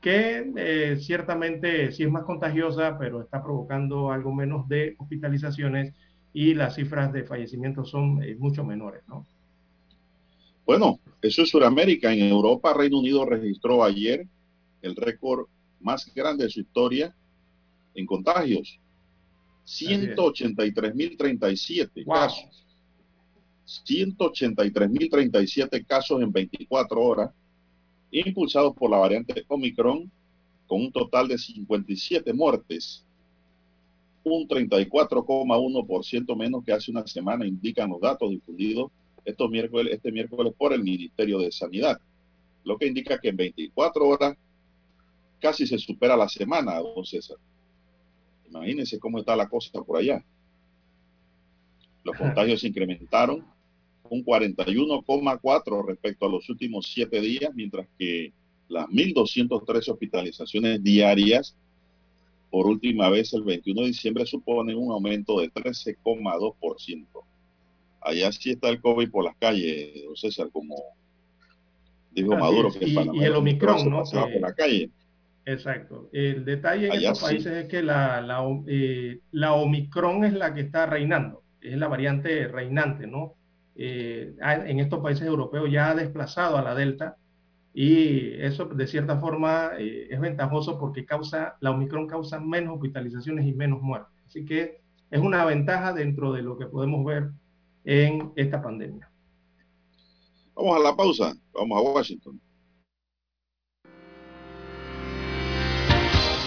que eh, ciertamente sí es más contagiosa, pero está provocando algo menos de hospitalizaciones y las cifras de fallecimientos son mucho menores, ¿no? Bueno, eso es Sudamérica. En Europa, Reino Unido registró ayer el récord más grande de su historia en contagios. 183.037 casos. 183.037 casos en 24 horas, impulsados por la variante Omicron, con un total de 57 muertes. Un 34,1% menos que hace una semana, indican los datos difundidos estos miércoles, este miércoles por el Ministerio de Sanidad, lo que indica que en 24 horas casi se supera la semana, don César. Imagínense cómo está la cosa por allá. Los contagios se incrementaron un 41,4 respecto a los últimos siete días, mientras que las 1.203 hospitalizaciones diarias por última vez el 21 de diciembre suponen un aumento de 13,2%. Allá sí está el COVID por las calles, don César, como dijo Maduro, que y, y el Omicron, ¿no? por la calle. Exacto. El detalle en estos países es que la, la, eh, la, Omicron es la que está reinando, es la variante reinante, ¿no? Eh, en estos países europeos ya ha desplazado a la Delta y eso de cierta forma eh, es ventajoso porque causa, la Omicron causa menos hospitalizaciones y menos muertes. Así que es una ventaja dentro de lo que podemos ver en esta pandemia. Vamos a la pausa, vamos a Washington.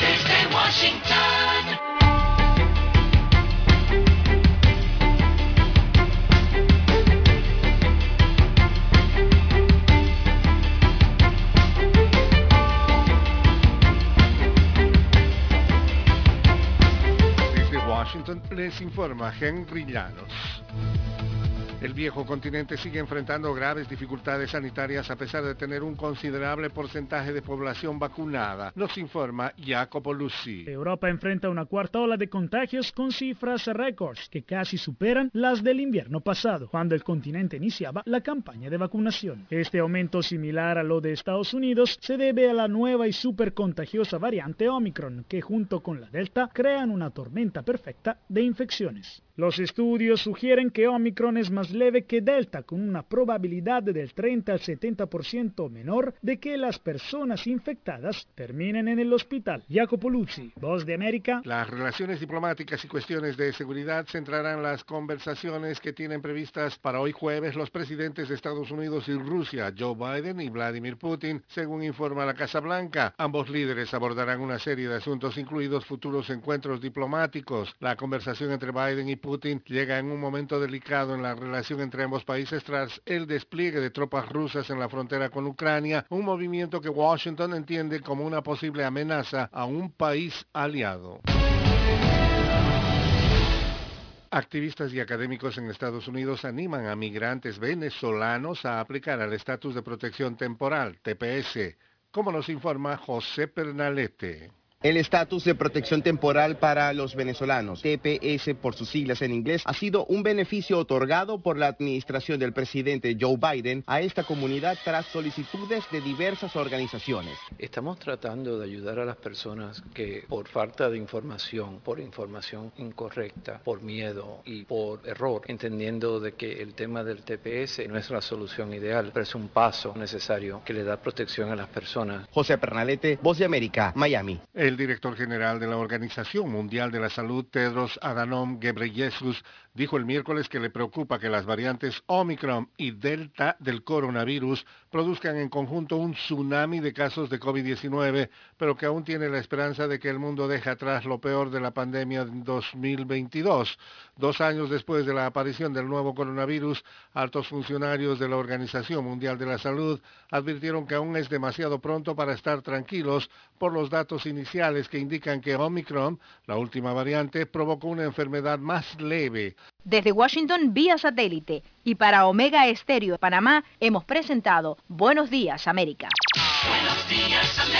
desde Washington. Washington les informa Henry Llanos. El viejo continente sigue enfrentando graves dificultades sanitarias a pesar de tener un considerable porcentaje de población vacunada, nos informa Jacopo Lucy. Europa enfrenta una cuarta ola de contagios con cifras récords que casi superan las del invierno pasado, cuando el continente iniciaba la campaña de vacunación. Este aumento similar a lo de Estados Unidos se debe a la nueva y super contagiosa variante Omicron, que junto con la Delta crean una tormenta perfecta de infecciones. Los estudios sugieren que Omicron es más leve que Delta, con una probabilidad del 30 al 70% menor de que las personas infectadas terminen en el hospital. Jacopo Luzzi, Voz de América. Las relaciones diplomáticas y cuestiones de seguridad centrarán las conversaciones que tienen previstas para hoy jueves los presidentes de Estados Unidos y Rusia, Joe Biden y Vladimir Putin, según informa la Casa Blanca. Ambos líderes abordarán una serie de asuntos, incluidos futuros encuentros diplomáticos. La conversación entre Biden y Putin Putin llega en un momento delicado en la relación entre ambos países tras el despliegue de tropas rusas en la frontera con Ucrania, un movimiento que Washington entiende como una posible amenaza a un país aliado. Activistas y académicos en Estados Unidos animan a migrantes venezolanos a aplicar al estatus de protección temporal, TPS, como nos informa José Pernalete. El estatus de protección temporal para los venezolanos, TPS por sus siglas en inglés, ha sido un beneficio otorgado por la administración del presidente Joe Biden a esta comunidad tras solicitudes de diversas organizaciones. Estamos tratando de ayudar a las personas que por falta de información, por información incorrecta, por miedo y por error, entendiendo de que el tema del TPS no es la solución ideal, pero es un paso necesario que le da protección a las personas. José Pernalete, Voz de América, Miami. El director general de la Organización Mundial de la Salud, Tedros Adhanom Ghebreyesus, dijo el miércoles que le preocupa que las variantes Omicron y Delta del coronavirus produzcan en conjunto un tsunami de casos de COVID-19, pero que aún tiene la esperanza de que el mundo deje atrás lo peor de la pandemia en 2022. Dos años después de la aparición del nuevo coronavirus, altos funcionarios de la Organización Mundial de la Salud advirtieron que aún es demasiado pronto para estar tranquilos por los datos iniciales que indican que Omicron, la última variante, provocó una enfermedad más leve. Desde Washington vía satélite y para Omega Estéreo de Panamá hemos presentado Buenos Días América. Buenos días, América.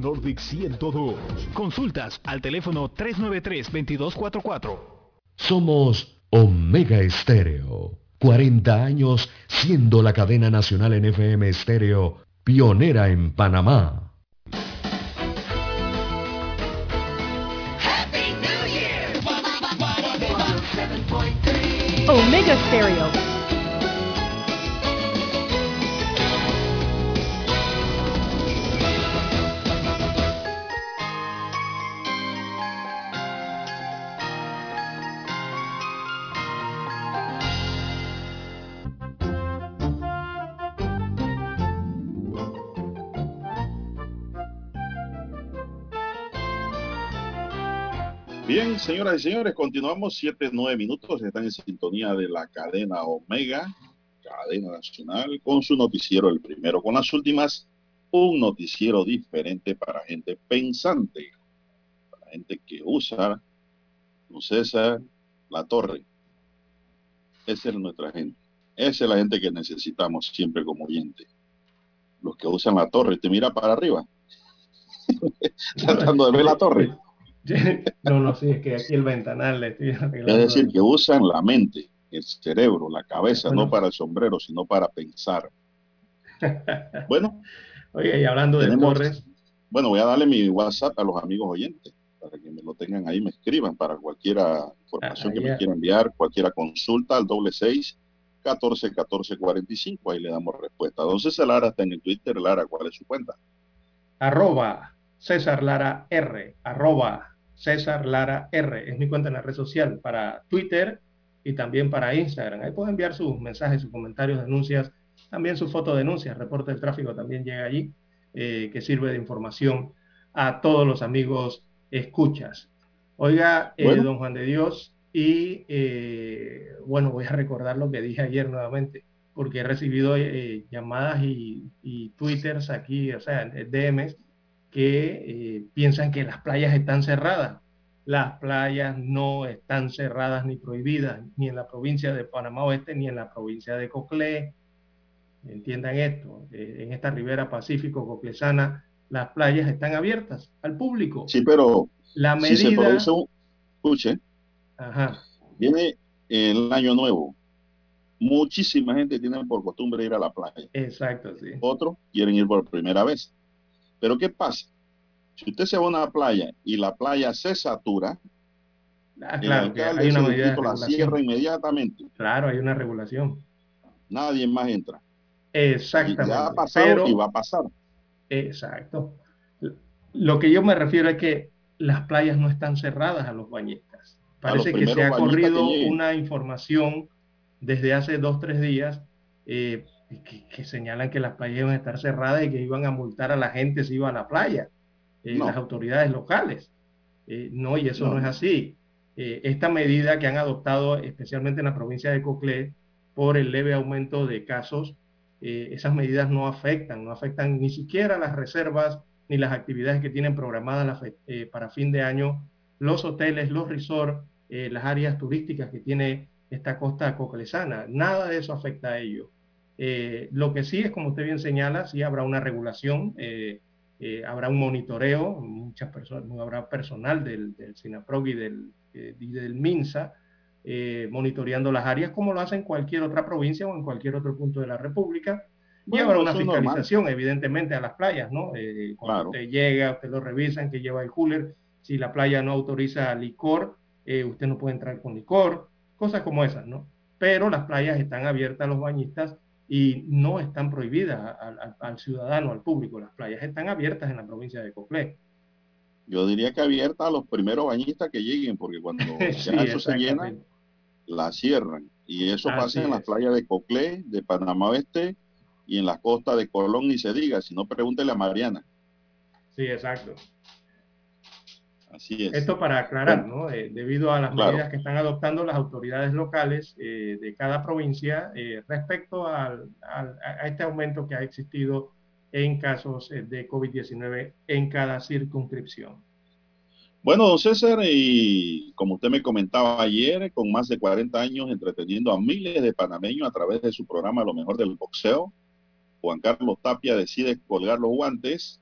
Nordic 102. Consultas al teléfono 393-2244. Somos Omega Estéreo. 40 años siendo la cadena nacional en FM Estéreo, pionera en Panamá. Happy New Year. Omega Stereo. Señoras y señores, continuamos 7, 9 minutos. Están en sintonía de la cadena Omega, cadena nacional, con su noticiero, el primero con las últimas. Un noticiero diferente para gente pensante, para gente que usa, don César, la torre. Esa es nuestra gente. Esa es la gente que necesitamos siempre como oyente. Los que usan la torre, te mira para arriba, tratando de ver la torre. No, no, sí, es que aquí el ventanal le estoy Es arreglando. decir, que usan la mente, el cerebro, la cabeza, Bueno. no para el sombrero, sino para pensar. Bueno, Oye, y hablando de tenemos- torres, bueno, voy a darle mi WhatsApp a los amigos oyentes para que me lo tengan ahí, me escriban para cualquier información que ahí me quieran enviar, cualquier consulta al doble seis 14 14 45, ahí le damos respuesta. Entonces Lara está en el Twitter, Lara, ¿cuál es su cuenta? arroba César Lara R, arroba César Lara R, es mi cuenta en la red social para Twitter y también para Instagram. Ahí pueden enviar sus mensajes, sus comentarios, denuncias, también sus fotodenuncias, reporte del tráfico también llega allí, eh, que sirve de información a todos los amigos escuchas. Oiga, eh, Bueno. don Juan de Dios, y eh, bueno, voy a recordar lo que dije ayer nuevamente, porque he recibido eh, llamadas y, y twitters aquí, o sea, DMs, que eh, piensan que las playas están cerradas. Las playas no están cerradas ni prohibidas, ni en la provincia de Panamá Oeste, ni en la provincia de Coclé. Entiendan esto, eh, en esta ribera pacífico coclesana, las playas están abiertas al público. Sí, pero La si se medida... produce un, escuche, Ajá, viene el año nuevo, muchísima gente tiene por costumbre ir a la playa. exacto, sí. Otros quieren ir por primera vez. Pero ¿qué pasa? Si usted se va a una playa y la playa se satura, Ah, claro, hay una medida la cierra inmediatamente. Claro, hay una regulación. Nadie más entra. Exactamente. Y ya ha pasado pero- y va a pasar. Exacto. Lo que yo me refiero es que las playas no están cerradas a los bañistas. Parece que se ha corrido una información desde hace dos, tres días eh, que, que señalan que las playas iban a estar cerradas y que iban a multar a la gente si iba a la playa, eh, No. las autoridades locales. Eh, no, y eso no, No. es así. Eh, esta medida que han adoptado, especialmente en la provincia de Coclé, por el leve aumento de casos. Eh, esas medidas no afectan, no afectan ni siquiera las reservas ni las actividades que tienen programadas eh, para fin de año los hoteles, los resorts, eh, las áreas turísticas que tiene esta costa coclesana. Nada de eso afecta a ello. lo que sí es, como usted bien señala, sí habrá una regulación, habrá un monitoreo, muchas personas, habrá personal del, del SINAPROG y del, y del MINSA eh, monitoreando las áreas como lo hace en cualquier otra provincia o en cualquier otro punto de la República. y habrá una fiscalización, evidentemente, a las playas, ¿no? Eh, cuando usted llega, usted lo revisan, que lleva el cooler. Si la playa no autoriza licor, eh, usted no puede entrar con licor, cosas como esas, ¿no? Pero las playas están abiertas a los bañistas y no están prohibidas al, ciudadano, al público. Las playas están abiertas en la provincia de Coclé. Yo diría que abiertas a los primeros bañistas que lleguen, porque cuando ya eso se llena, la cierran. Y eso pasa en las playas de Coclé, de Panamá Oeste y en las costas de Colón, ni se diga, si no pregúntele a Mariana. Sí, exacto. Así es. Esto para aclarar, ¿no? Eh, debido a las medidas que están adoptando las autoridades locales eh, de cada provincia eh, respecto al, a este aumento que ha existido en casos de COVID-19 en cada circunscripción. Bueno, don César, y como usted me comentaba ayer, con más de 40 años entreteniendo a miles de panameños a través de su programa Lo mejor del boxeo, Juan Carlos Tapia decide colgar los guantes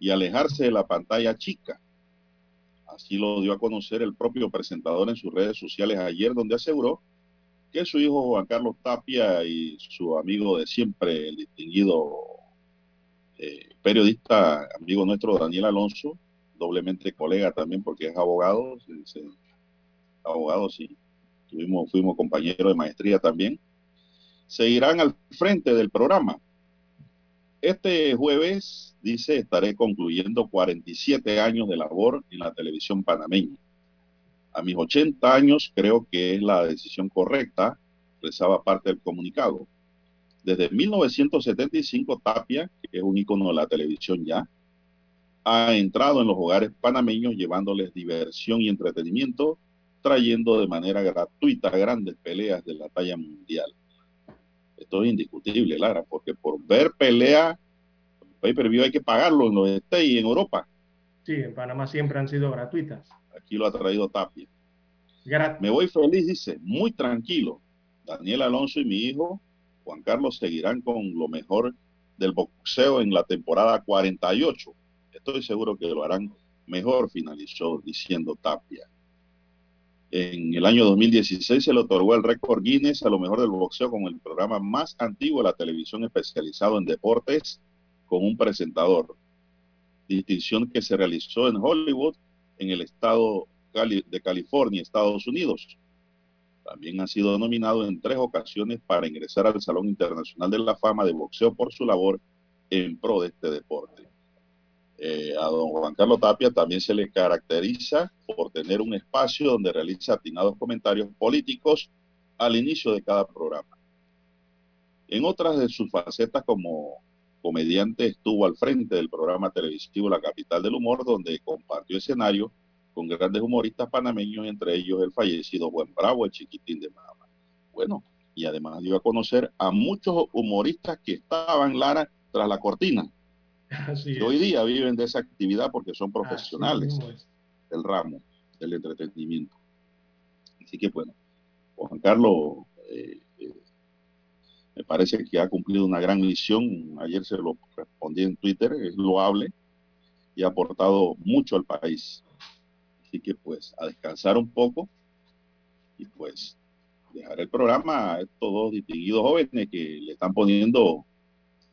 y alejarse de la pantalla chica. Así lo dio a conocer el propio presentador en sus redes sociales ayer, donde aseguró que su hijo Juan Carlos Tapia y su amigo de siempre, el distinguido eh, periodista, amigo nuestro Daniel Alonso, doblemente colega también porque es abogado, abogado, sí. Tuvimos, fuimos compañeros de maestría también. Seguirán al frente del programa. Este jueves, dice, estaré concluyendo 47 años de labor en la televisión panameña. A mis 80 años creo que es la decisión correcta, rezaba parte del comunicado. Desde 1975, Tapia, que es un ícono de la televisión ya, ha entrado en los hogares panameños llevándoles diversión y entretenimiento, trayendo de manera gratuita grandes peleas de la talla mundial. Esto es indiscutible, Lara, porque por ver pelea, pay per hay que pagarlo en los Estados y en Europa. Sí, en Panamá siempre han sido gratuitas. Aquí lo ha traído Tapia. Me voy feliz, dice, muy tranquilo. Daniel Alonso y mi hijo, Juan Carlos, seguirán con lo mejor del boxeo en la temporada 48 Estoy seguro que lo harán mejor, finalizó diciendo Tapia. En el año 2016 se le otorgó el récord Guinness a lo mejor del boxeo con el programa más antiguo de la televisión especializado en deportes con un presentador. Distinción que se realizó en Hollywood, en el estado de California, Estados Unidos. También ha sido nominado en tres ocasiones para ingresar al Salón Internacional de la Fama de Boxeo por su labor en pro de este deporte. Eh, a don Juan Carlos Tapia también se le caracteriza por tener un espacio donde realiza atinados comentarios políticos al inicio de cada programa. En otras de sus facetas como comediante estuvo al frente del programa televisivo La Capital del Humor, donde compartió escenario con grandes humoristas panameños, entre ellos el fallecido Buen Bravo, el chiquitín de Mama. Bueno, y además dio a conocer a muchos humoristas que estaban, Lara, tras la cortina hoy día viven de esa actividad porque son profesionales del ramo del entretenimiento. Así que bueno, Juan Carlos eh, me parece que ha cumplido una gran misión. Ayer se lo respondí en Twitter, es loable y ha aportado mucho al país. Así que pues a descansar un poco y pues dejar el programa a estos dos distinguidos jóvenes que le están poniendo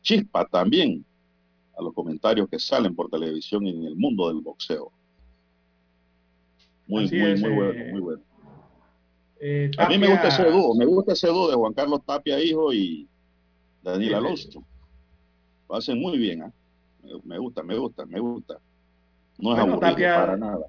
chispa también a los comentarios que salen por televisión en el mundo del boxeo. Muy, muy, muy bueno, eh, muy bueno. Eh, a mí me gusta ese dúo, me gusta ese dúo de Juan Carlos Tapia, hijo, y Daniel Alonso. Lo hacen muy bien, ¿ah? me, gusta, me gusta, me gusta. No es aburrido para nada.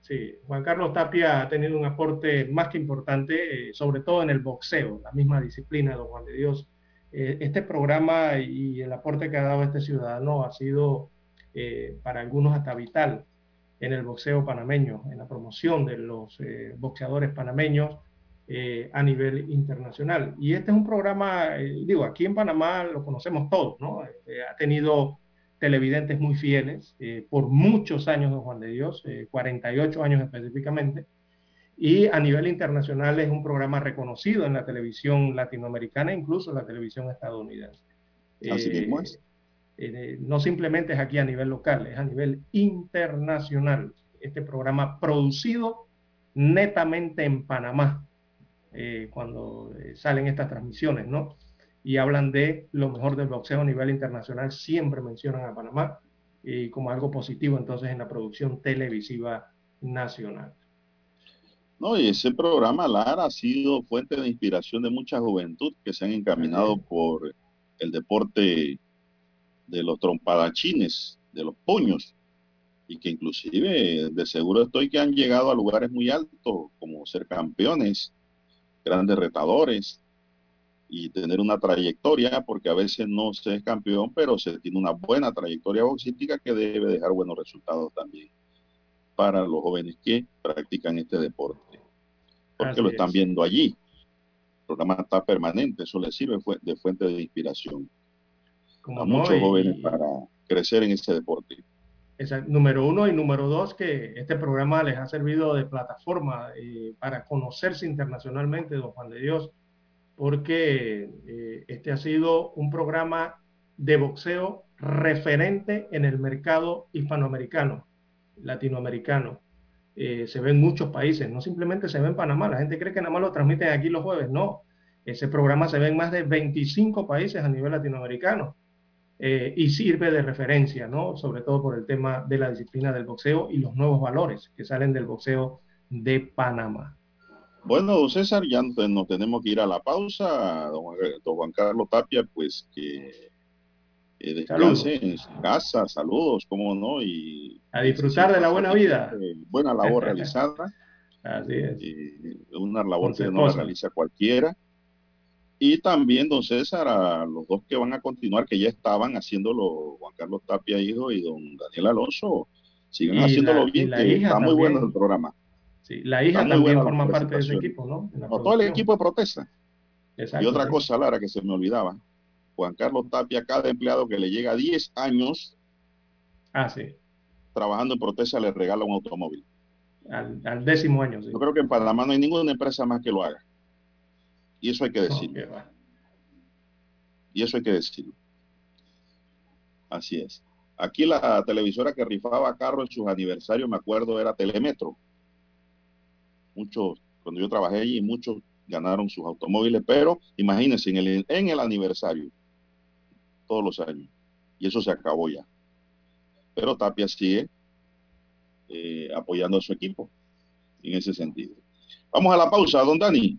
Sí, Juan Carlos Tapia ha tenido un aporte más que importante, eh, sobre todo en el boxeo, la misma disciplina de don Juan de Dios eh, este programa y el aporte que ha dado este ciudadano ha sido eh, para algunos hasta vital en el boxeo panameño, en la promoción de los eh, boxeadores panameños eh, a nivel internacional. Y este es un programa, eh, digo, aquí en Panamá lo conocemos todos, ¿no? Eh, ha tenido televidentes muy fieles por muchos años, don Juan de Dios, 48 años específicamente. Y a nivel internacional es un programa reconocido en la televisión latinoamericana, incluso en la televisión estadounidense. Así mismo es. No simplemente es aquí a nivel local, es a nivel internacional. Este programa producido netamente en Panamá, eh, cuando eh, salen estas transmisiones, ¿no? Y hablan de lo mejor del boxeo a nivel internacional, siempre mencionan a Panamá y como algo positivo entonces en la producción televisiva nacional. No, y ese programa, Lara, ha sido fuente de inspiración de mucha juventud que se han encaminado por el deporte de los trompadachines, de los puños, y que inclusive de seguro estoy que han llegado a lugares muy altos, como ser campeones grandes retadores y tener una trayectoria, porque a veces no se es campeón, pero se tiene una buena trayectoria boxística que debe dejar buenos resultados también para los jóvenes que practican este deporte, porque lo están viendo allí. El programa está permanente, eso les sirve de fuente de inspiración a muchos jóvenes para crecer en ese deporte. Número uno y número dos, que este programa les ha servido de plataforma eh, para conocerse internacionalmente, don Juan de Dios, porque eh, este ha sido un programa de boxeo referente en el mercado hispanoamericano, latinoamericano. Eh, se ve en muchos países, no simplemente se ve en Panamá, la gente cree que nada más lo transmiten aquí los jueves, no, ese programa se ve en más de 25 países a nivel latinoamericano eh, y sirve de referencia, ¿no? Sobre todo por el tema de la disciplina del boxeo y los nuevos valores que salen del boxeo de Panamá. Bueno, don César, ya nos tenemos que ir a la pausa. Don, Juan Carlos Tapia, pues que descanse en su casa, saludos, cómo no, y a disfrutar de la buena vida. buena labor realizada. Así es. una labor que no la realiza cualquiera. Y también, don César, a los dos que van a continuar, que ya estaban haciéndolo, Juan Carlos Tapia, hijo, y don Daniel Alonso, sigan haciéndolo bien, que está muy bueno el programa. Sí, la hija también forma parte de ese equipo, ¿no? todo el equipo de protesta. y otra cosa, Lara, que se me olvidaba. Juan Carlos Tapia, cada empleado que le llega a 10 años ah, sí. trabajando en protesta le regala un automóvil. Al, décimo año. Yo creo que en Panamá no hay ninguna empresa más que lo haga. Y eso hay que decirlo. y eso hay que decirlo. Así es. Aquí la televisora que rifaba carros en sus aniversarios, me acuerdo, era Telemetro. Muchos, cuando yo trabajé allí, muchos ganaron sus automóviles, pero imagínense, en el, en el aniversario, todos los años. Y eso se acabó ya. Pero Tapia sigue eh, apoyando a su equipo en ese sentido. Vamos a la pausa, don Dani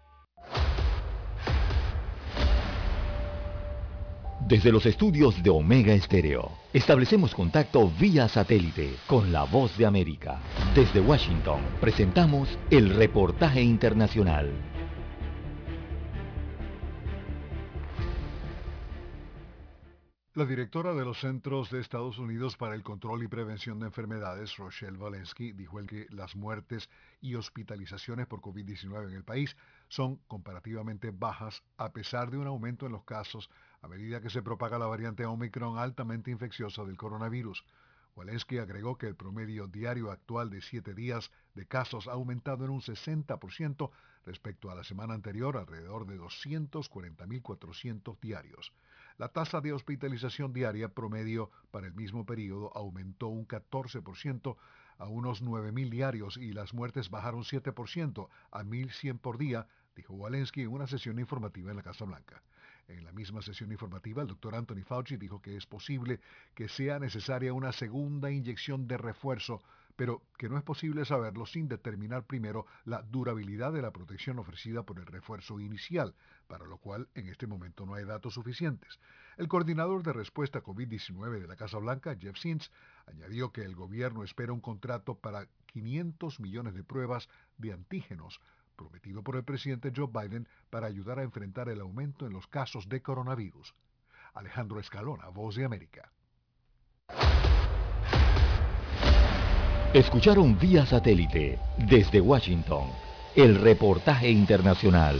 Desde los estudios de Omega Estéreo, establecemos contacto vía satélite con la voz de América. Desde Washington, presentamos el reportaje internacional. La directora de los Centros de Estados Unidos para el Control y Prevención de Enfermedades, Rochelle Walensky, dijo que las muertes y hospitalizaciones por COVID-19 en el país son comparativamente bajas a pesar de un aumento en los casos a medida que se propaga la variante Omicron altamente infecciosa del coronavirus. Walensky agregó que el promedio diario actual de siete días de casos ha aumentado en un 60% respecto a la semana anterior, alrededor de 240.400 diarios. La tasa de hospitalización diaria promedio para el mismo periodo aumentó un 14% a unos 9.000 diarios y las muertes bajaron 7% a 1.100 por día, dijo Walensky en una sesión informativa en la Casa Blanca. En la misma sesión informativa, el doctor Anthony Fauci dijo que es posible que sea necesaria una segunda inyección de refuerzo pero que no es posible saberlo sin determinar primero la durabilidad de la protección ofrecida por el refuerzo inicial, para lo cual en este momento no hay datos suficientes. El coordinador de respuesta a COVID-19 de la Casa Blanca, Jeff Sins, añadió que el gobierno espera un contrato para 500 millones de pruebas de antígenos prometido por el presidente Joe Biden para ayudar a enfrentar el aumento en los casos de coronavirus. Alejandro Escalona, Voz de América. Escucharon vía satélite desde Washington el reportaje internacional.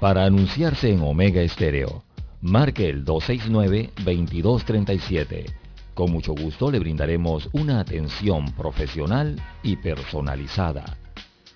Para anunciarse en Omega Estéreo, marque el 269-2237. Con mucho gusto le brindaremos una atención profesional y personalizada.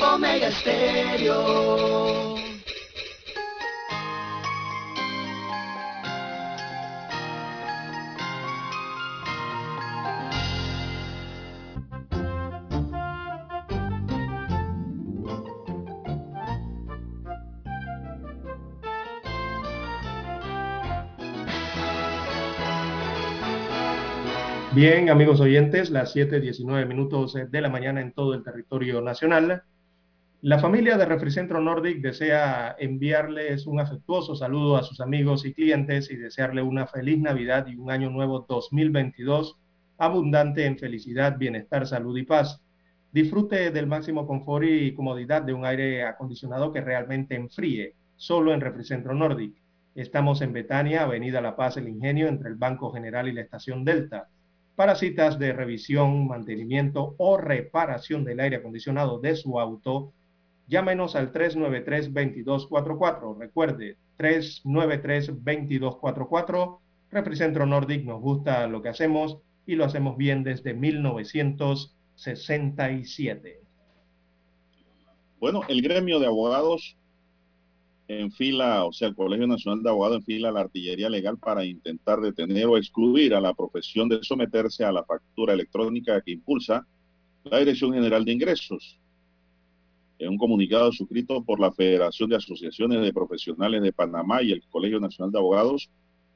Omega Stereo. Bien, amigos oyentes, las 7.19 minutos de la mañana en todo el territorio nacional. La familia de Refricentro Nordic desea enviarles un afectuoso saludo a sus amigos y clientes y desearle una feliz Navidad y un año nuevo 2022 abundante en felicidad, bienestar, salud y paz. Disfrute del máximo confort y comodidad de un aire acondicionado que realmente enfríe, solo en Refricentro Nordic. Estamos en Betania, Avenida La Paz, El Ingenio, entre el Banco General y la Estación Delta. Para citas de revisión, mantenimiento o reparación del aire acondicionado de su auto, llámenos al 393-2244. Recuerde, 393-2244. Refricentro Nordic nos gusta lo que hacemos y lo hacemos bien desde 1967. Bueno, el gremio de abogados en fila, o sea, el Colegio Nacional de Abogados en fila la artillería legal para intentar detener o excluir a la profesión de someterse a la factura electrónica que impulsa la Dirección General de Ingresos. En un comunicado suscrito por la Federación de Asociaciones de Profesionales de Panamá y el Colegio Nacional de Abogados,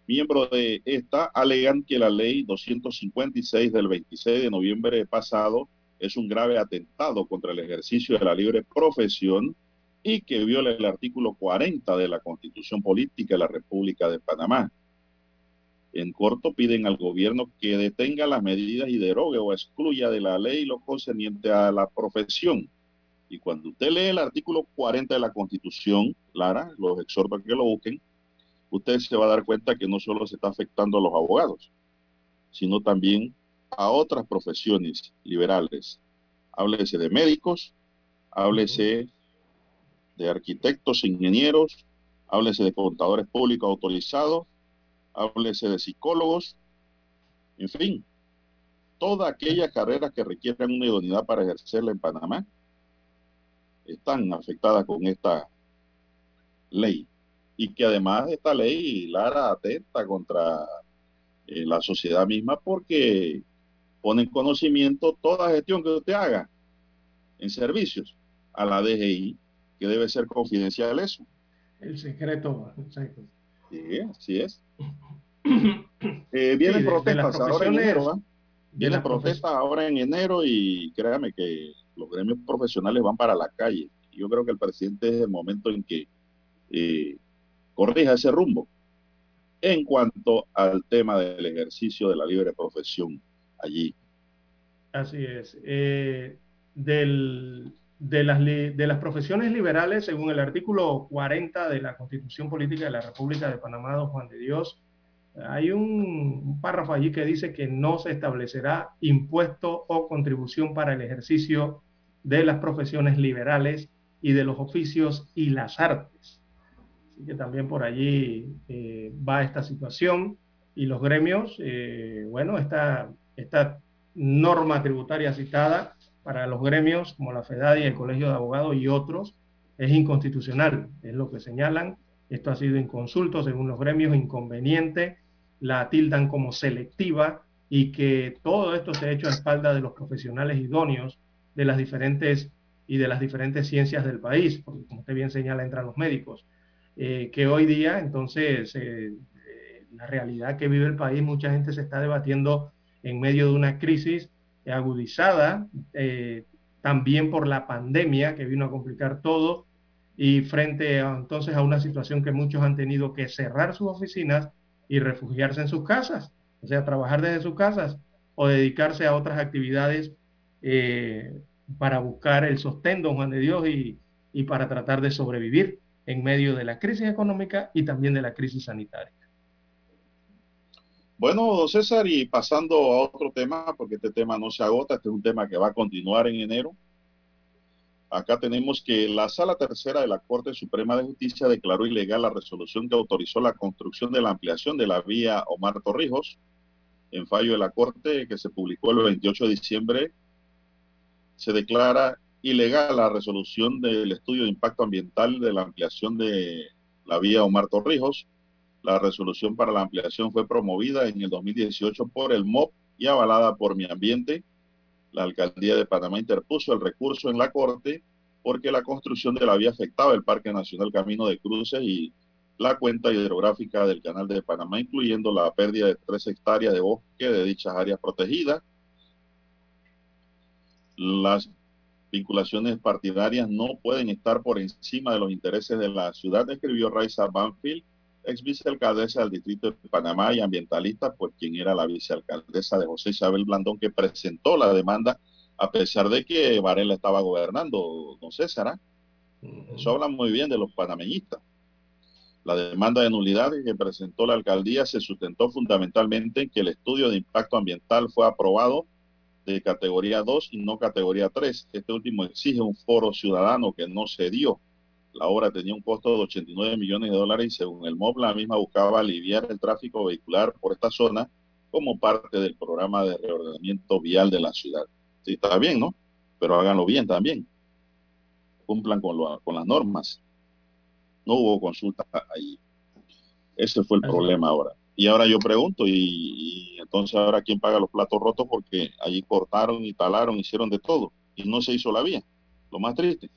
miembros de esta alegan que la ley 256 del 26 de noviembre pasado es un grave atentado contra el ejercicio de la libre profesión y que viola el artículo 40 de la Constitución Política de la República de Panamá. En corto, piden al gobierno que detenga las medidas y derogue o excluya de la ley lo concerniente a la profesión. Y cuando usted lee el artículo 40 de la Constitución, Lara, los exhorto a que lo busquen, usted se va a dar cuenta que no solo se está afectando a los abogados, sino también a otras profesiones liberales. Háblese de médicos, háblese de arquitectos, ingenieros, háblese de contadores públicos autorizados, háblese de psicólogos, en fin, todas aquellas carreras que requieran una idoneidad para ejercerla en Panamá están afectadas con esta ley. Y que además esta ley, Lara, atenta contra eh, la sociedad misma porque pone en conocimiento toda gestión que usted haga en servicios a la DGI que debe ser confidencial eso. El secreto, exacto. Sí, así es. eh, vienen sí, protestas ahora en enero. Vienen protestas ahora en enero y créame que los gremios profesionales van para la calle. Yo creo que el presidente es el momento en que eh, corrija ese rumbo en cuanto al tema del ejercicio de la libre profesión allí. Así es. Eh, del, de las, de las profesiones liberales, según el artículo 40 de la Constitución Política de la República de Panamá, don Juan de Dios, hay un, párrafo allí que dice que no se establecerá impuesto o contribución para el ejercicio de las profesiones liberales y de los oficios y las artes. Así que también por allí eh, va esta situación. y los gremios, eh, bueno, esta, esta norma tributaria citada para los gremios como la FEDAD y el Colegio de Abogados y otros es inconstitucional, es lo que señalan. Esto ha sido inconsulto según los gremios, inconveniente, la tildan como selectiva y que todo esto se ha hecho a espalda de los profesionales idóneos de las diferentes y de las diferentes ciencias del país, porque como usted bien señala, entran los médicos, eh, que hoy día entonces eh, eh, la realidad que vive el país, mucha gente se está debatiendo en medio de una crisis agudizada, también por la pandemia que vino a complicar todo y frente a, entonces a una situación que muchos han tenido que cerrar sus oficinas y refugiarse en sus casas, o sea, trabajar desde sus casas o dedicarse a otras actividades para buscar el sostén, don Juan de Dios, y, y para tratar de sobrevivir en medio de la crisis económica y también de la crisis sanitaria. Bueno, César, y pasando a otro tema, porque este tema no se agota, este es un tema que va a continuar en enero. Acá tenemos que la Sala Tercera de la Corte Suprema de Justicia declaró ilegal la resolución que autorizó la construcción de la ampliación de la vía Omar Torrijos. En fallo de la Corte que se publicó el 28 de diciembre, se declara ilegal la resolución del estudio de impacto ambiental de la ampliación de la vía Omar Torrijos. La resolución para la ampliación fue promovida en el 2018 por el MOP y avalada por Mi Ambiente. La alcaldía de Panamá interpuso el recurso en la Corte porque la construcción de la vía afectaba el Parque Nacional Camino de Cruces y la cuenta hidrográfica del Canal de Panamá, incluyendo la pérdida de tres hectáreas de bosque de dichas áreas protegidas las vinculaciones partidarias no pueden estar por encima de los intereses de la ciudad, escribió Raiza Banfield, ex vicealcaldesa del Distrito de Panamá y ambientalista, por quien era la vicealcaldesa de José Isabel Blandón, que presentó la demanda a pesar de que Varela estaba gobernando, don César. Eso habla muy bien de los panameñistas. La demanda de nulidad que presentó la alcaldía se sustentó fundamentalmente en que el estudio de impacto ambiental fue aprobado de categoría 2 y no categoría 3. Este último exige un foro ciudadano que no se dio. La obra tenía un costo de 89 millones de dólares y según el MOB la misma buscaba aliviar el tráfico vehicular por esta zona como parte del programa de reordenamiento vial de la ciudad. Sí, está bien, ¿no? Pero háganlo bien también. Cumplan con, con las normas. No hubo consulta ahí. Ese fue el problema ahora. Y ahora yo pregunto, y, entonces ahora quién paga los platos rotos porque allí cortaron y talaron, hicieron de todo y no se hizo la vía. Lo más triste.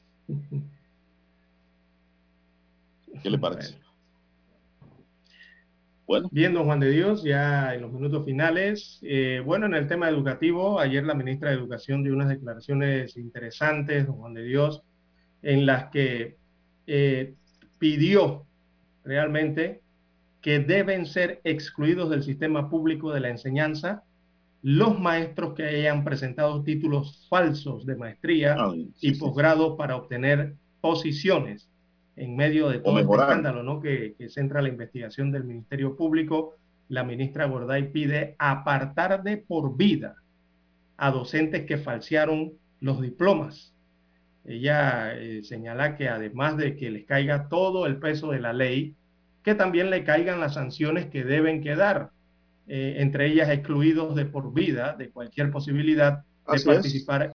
¿Qué le parece? Bueno. Bien, don Juan de Dios, ya en los minutos finales. Eh, bueno, en el tema educativo, ayer la ministra de Educación dio unas declaraciones interesantes, don Juan de Dios, en las que eh, pidió realmente que deben ser excluidos del sistema público de la enseñanza los maestros que hayan presentado títulos falsos de maestría ah, y posgrado para obtener posiciones en medio de todo este escándalo ¿no? que, que, centra la investigación del Ministerio Público. La ministra Gorday pide apartar de por vida a docentes que falsearon los diplomas. Ella eh, señala que además de que les caiga todo el peso de la ley, que también le caigan las sanciones que deben quedar, eh, entre ellas excluidos de por vida de cualquier posibilidad de participar